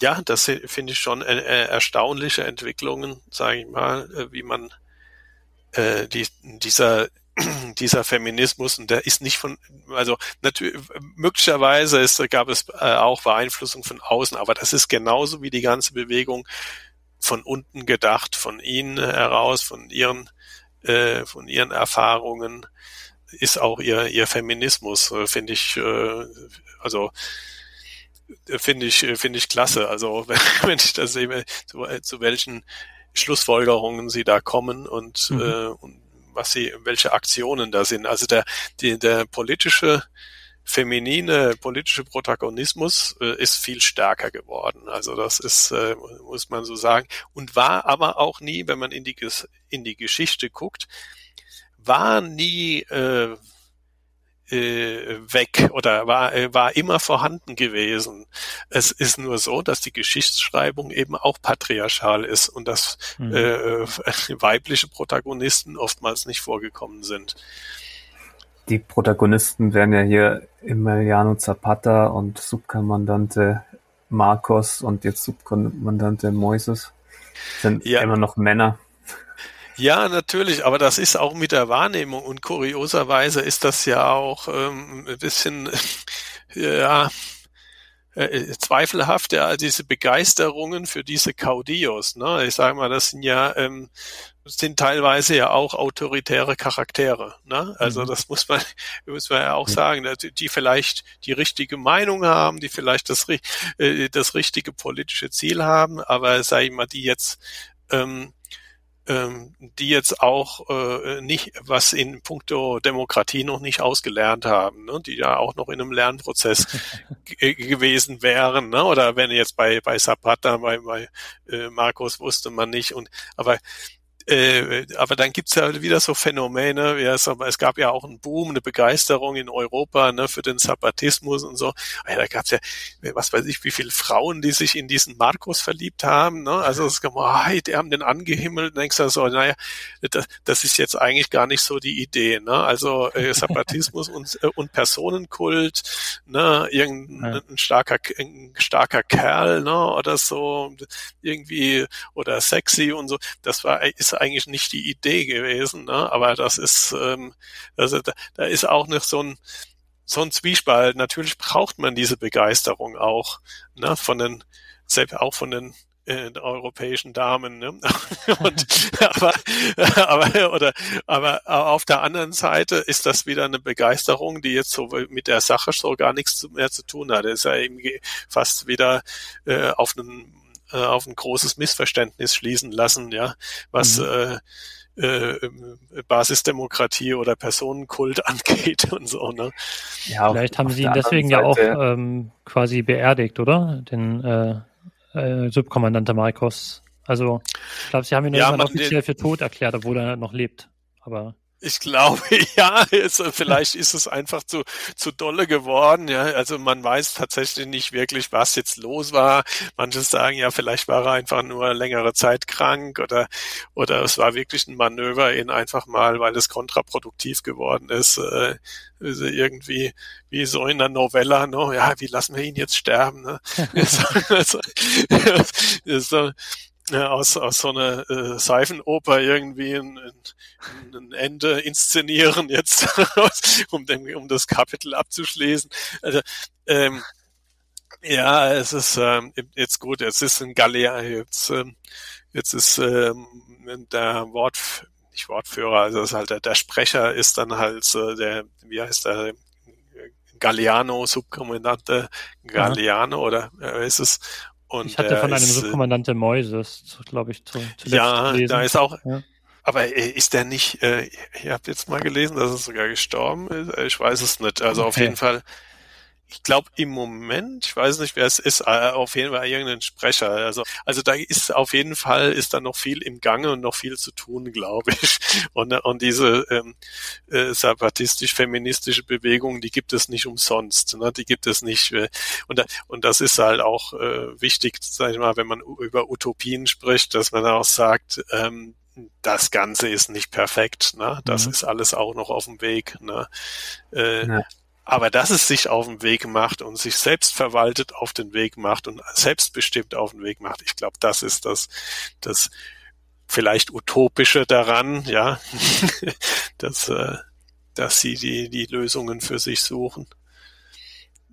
ja, das finde ich schon äh, äh, erstaunliche Entwicklungen, sage ich mal, äh, wie man äh, die, dieser dieser Feminismus und der ist nicht von also natürlich möglicherweise ist, gab es äh, auch Beeinflussung von außen, aber das ist genauso wie die ganze Bewegung von unten gedacht, von ihnen heraus, von ihren äh, von ihren Erfahrungen ist auch ihr ihr Feminismus äh, finde ich äh, also äh, finde ich äh, finde ich klasse also wenn, ich das sehe zu, äh, zu welchen Schlussfolgerungen sie da kommen und, Mhm. äh, und was sie welche Aktionen da sind. Also der die, der politische feminine politische Protagonismus äh, ist viel stärker geworden. Also das ist äh, muss man so sagen. Und war aber auch nie wenn man in die in die Geschichte guckt war nie äh, äh, weg oder war, äh, war immer vorhanden gewesen. Es ist nur so, dass die Geschichtsschreibung eben auch patriarchal ist und dass Mhm. äh, weibliche Protagonisten oftmals nicht vorgekommen sind. Die Protagonisten wären ja hier Emiliano Zapata und Subkommandante Marcos und jetzt Subkommandante Moises. Sind Ja. immer noch Männer. Ja, natürlich, aber das ist auch mit der Wahrnehmung und kurioserweise ist das ja auch ähm, ein bisschen ja äh, zweifelhaft, ja, diese Begeisterungen für diese Caudillos, ne? Ich sage mal, das sind ja ähm, sind teilweise ja auch autoritäre Charaktere, ne? Also Mhm. das muss man muss man ja auch sagen, die vielleicht die richtige Meinung haben, die vielleicht das äh, das richtige politische Ziel haben, aber sage ich mal, die jetzt ähm, ähm, die jetzt auch äh, nicht, was in puncto Demokratie noch nicht ausgelernt haben, ne? die ja auch noch in einem Lernprozess gewesen wären, ne? oder wenn jetzt bei bei Zapata, bei, bei äh, Markus wusste man nicht und aber äh, aber dann gibt's ja wieder so Phänomene, wie es, gab ja auch einen Boom, eine Begeisterung in Europa ne, für den Zapatismus und so. Ja, da gab's ja, was weiß ich, wie viele Frauen, die sich in diesen Markus verliebt haben. Ne? Also es kam, oh, hey, die haben den angehimmelt. Und denkst du so, naja, das, das ist jetzt eigentlich gar nicht so die Idee. Ne? Also äh, Zapatismus und, äh, und Personenkult, ne? irgendein Ja. ein starker, ein starker Kerl ne? oder so, irgendwie oder sexy und so. Das war ist eigentlich nicht die Idee gewesen, ne? aber das ist ähm, also da, da ist auch noch so ein so ein Zwiespalt. Natürlich braucht man diese Begeisterung auch ne? von den selbst auch von den äh, europäischen Damen, ne? Und, aber, aber, oder, aber auf der anderen Seite ist das wieder eine Begeisterung, die jetzt so mit der Sache so gar nichts mehr zu tun hat. Das ist ja eben fast wieder äh, auf einen äh, auf ein großes Missverständnis schließen lassen, ja, was Mhm. äh, äh, Basisdemokratie oder Personenkult angeht und so, ne? Ja, auf- Vielleicht haben auf sie ihn deswegen ja anderen auch Seite- ähm, quasi beerdigt, oder? Den äh, äh, Subkommandante Marcos. Also, ich glaube, sie haben ihn Ja, man- offiziell für tot erklärt, obwohl er noch lebt. Aber Ich glaube, ja, es, vielleicht ist es einfach zu, zu dolle geworden. Ja, also man weiß tatsächlich nicht wirklich, was jetzt los war. Manche sagen ja, vielleicht war er einfach nur längere Zeit krank oder, oder es war wirklich ein Manöver, ihn einfach mal, weil es kontraproduktiv geworden ist, äh, also irgendwie wie so in einer Novella, ne? ja, wie lassen wir ihn jetzt sterben? Ne? so, so, ja, aus, aus so einer äh, Seifenoper irgendwie ein, ein, ein Ende inszenieren jetzt, um, den, um das Kapitel abzuschließen. Also, ähm, ja, es ist ähm, jetzt gut, jetzt ist ein Galea, jetzt, ähm, jetzt ist ähm, der Wort, nicht Wortführer, also ist halt der, der Sprecher ist dann halt äh, der, wie heißt der, Galliano, Subkommandante Galliano oder äh, ist es? Und ich hatte von einem ist, Subkommandante Moises, glaube ich, zu, zuletzt Ja, gelesen. da ist auch, ja. aber äh, ist der nicht, äh, ihr habt jetzt mal gelesen, dass er sogar gestorben ist? Ich weiß es nicht. Also okay. auf jeden Fall ich glaube im Moment, ich weiß nicht, wer es ist, äh, auf jeden Fall irgendein Sprecher. Also, also da ist auf jeden Fall ist da noch viel im Gange und noch viel zu tun, glaube ich. Und, und diese ähm, äh, sabatistisch-feministische Bewegung, die gibt es nicht umsonst. Ne? Die gibt es nicht. Äh, und, und das ist halt auch äh, wichtig, sag ich mal, wenn man über Utopien spricht, dass man auch sagt, ähm, das Ganze ist nicht perfekt. Ne? Das mhm. ist alles auch noch auf dem Weg. Ne? Äh, ja. Aber dass es sich auf den Weg macht und sich selbst verwaltet auf den Weg macht und selbstbestimmt auf den Weg macht, ich glaube, das ist das, das vielleicht utopische daran, ja, dass, äh, dass sie die, die Lösungen für sich suchen.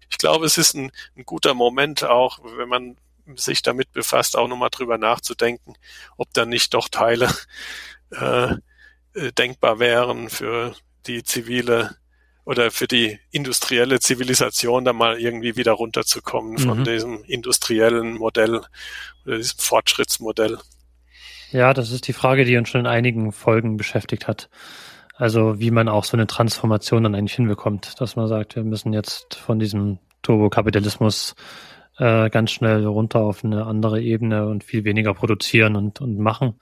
Ich glaube, es ist ein, ein guter Moment auch, wenn man sich damit befasst, auch nochmal drüber nachzudenken, ob da nicht doch Teile äh, äh denkbar wären für die zivile oder für die industrielle Zivilisation da mal irgendwie wieder runterzukommen von mhm. diesem industriellen Modell oder diesem Fortschrittsmodell. Ja, das ist die Frage, die uns schon in einigen Folgen beschäftigt hat. Also wie man auch so eine Transformation dann eigentlich hinbekommt, dass man sagt, wir müssen jetzt von diesem Turbokapitalismus äh, ganz schnell runter auf eine andere Ebene und viel weniger produzieren und, und machen.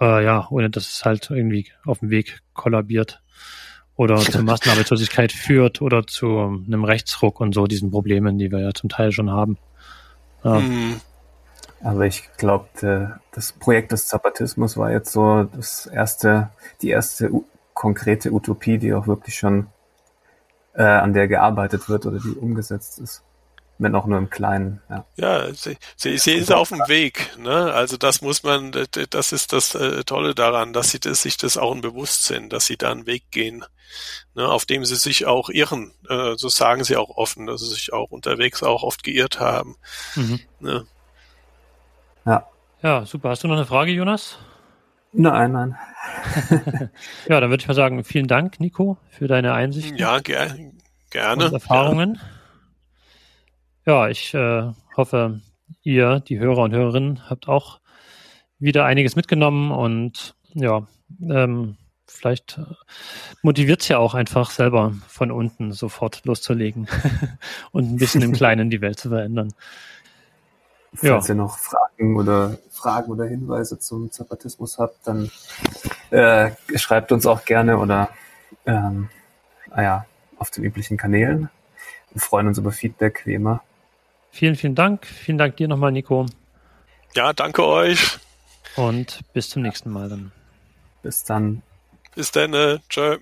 Äh, ja, ohne dass es halt irgendwie auf dem Weg kollabiert oder zur Massenarbeitslosigkeit führt oder zu einem Rechtsruck und so diesen Problemen, die wir ja zum Teil schon haben. Ja. Mhm. Aber ich glaube, das Projekt des Zapatismus war jetzt so das erste, die erste konkrete Utopie, die auch wirklich schon äh, an der gearbeitet wird oder die umgesetzt ist wenn auch nur im Kleinen. Ja, ja sie, sie, sie ist auf dem Weg. Ne? Also das muss man, das ist das äh, Tolle daran, dass sie das, sich das auch bewusst sind, dass sie da einen Weg gehen, ne? auf dem sie sich auch irren. Äh, so sagen sie auch offen, dass sie sich auch unterwegs auch oft geirrt haben. Mhm. Ne? Ja. Ja, super. Hast du noch eine Frage, Jonas? Nein, nein. ja, dann würde ich mal sagen, vielen Dank, Nico, für deine Einsichten. Ja, ger gerne. Und Erfahrungen. Ja. Ja, ich äh, hoffe, ihr, die Hörer und Hörerinnen, habt auch wieder einiges mitgenommen und ja, ähm, vielleicht äh, motiviert es ja auch einfach selber von unten sofort loszulegen und ein bisschen im Kleinen die Welt zu verändern. Falls ja. ihr noch Fragen oder Fragen oder Hinweise zum Zapatismus habt, dann äh, schreibt uns auch gerne oder ähm, ah ja, auf den üblichen Kanälen. Wir freuen uns über Feedback, wie immer. Vielen, vielen Dank. Vielen Dank dir nochmal, Nico. Ja, danke euch. Und bis zum nächsten Mal dann. Bis dann. Bis dann. Äh, tschö.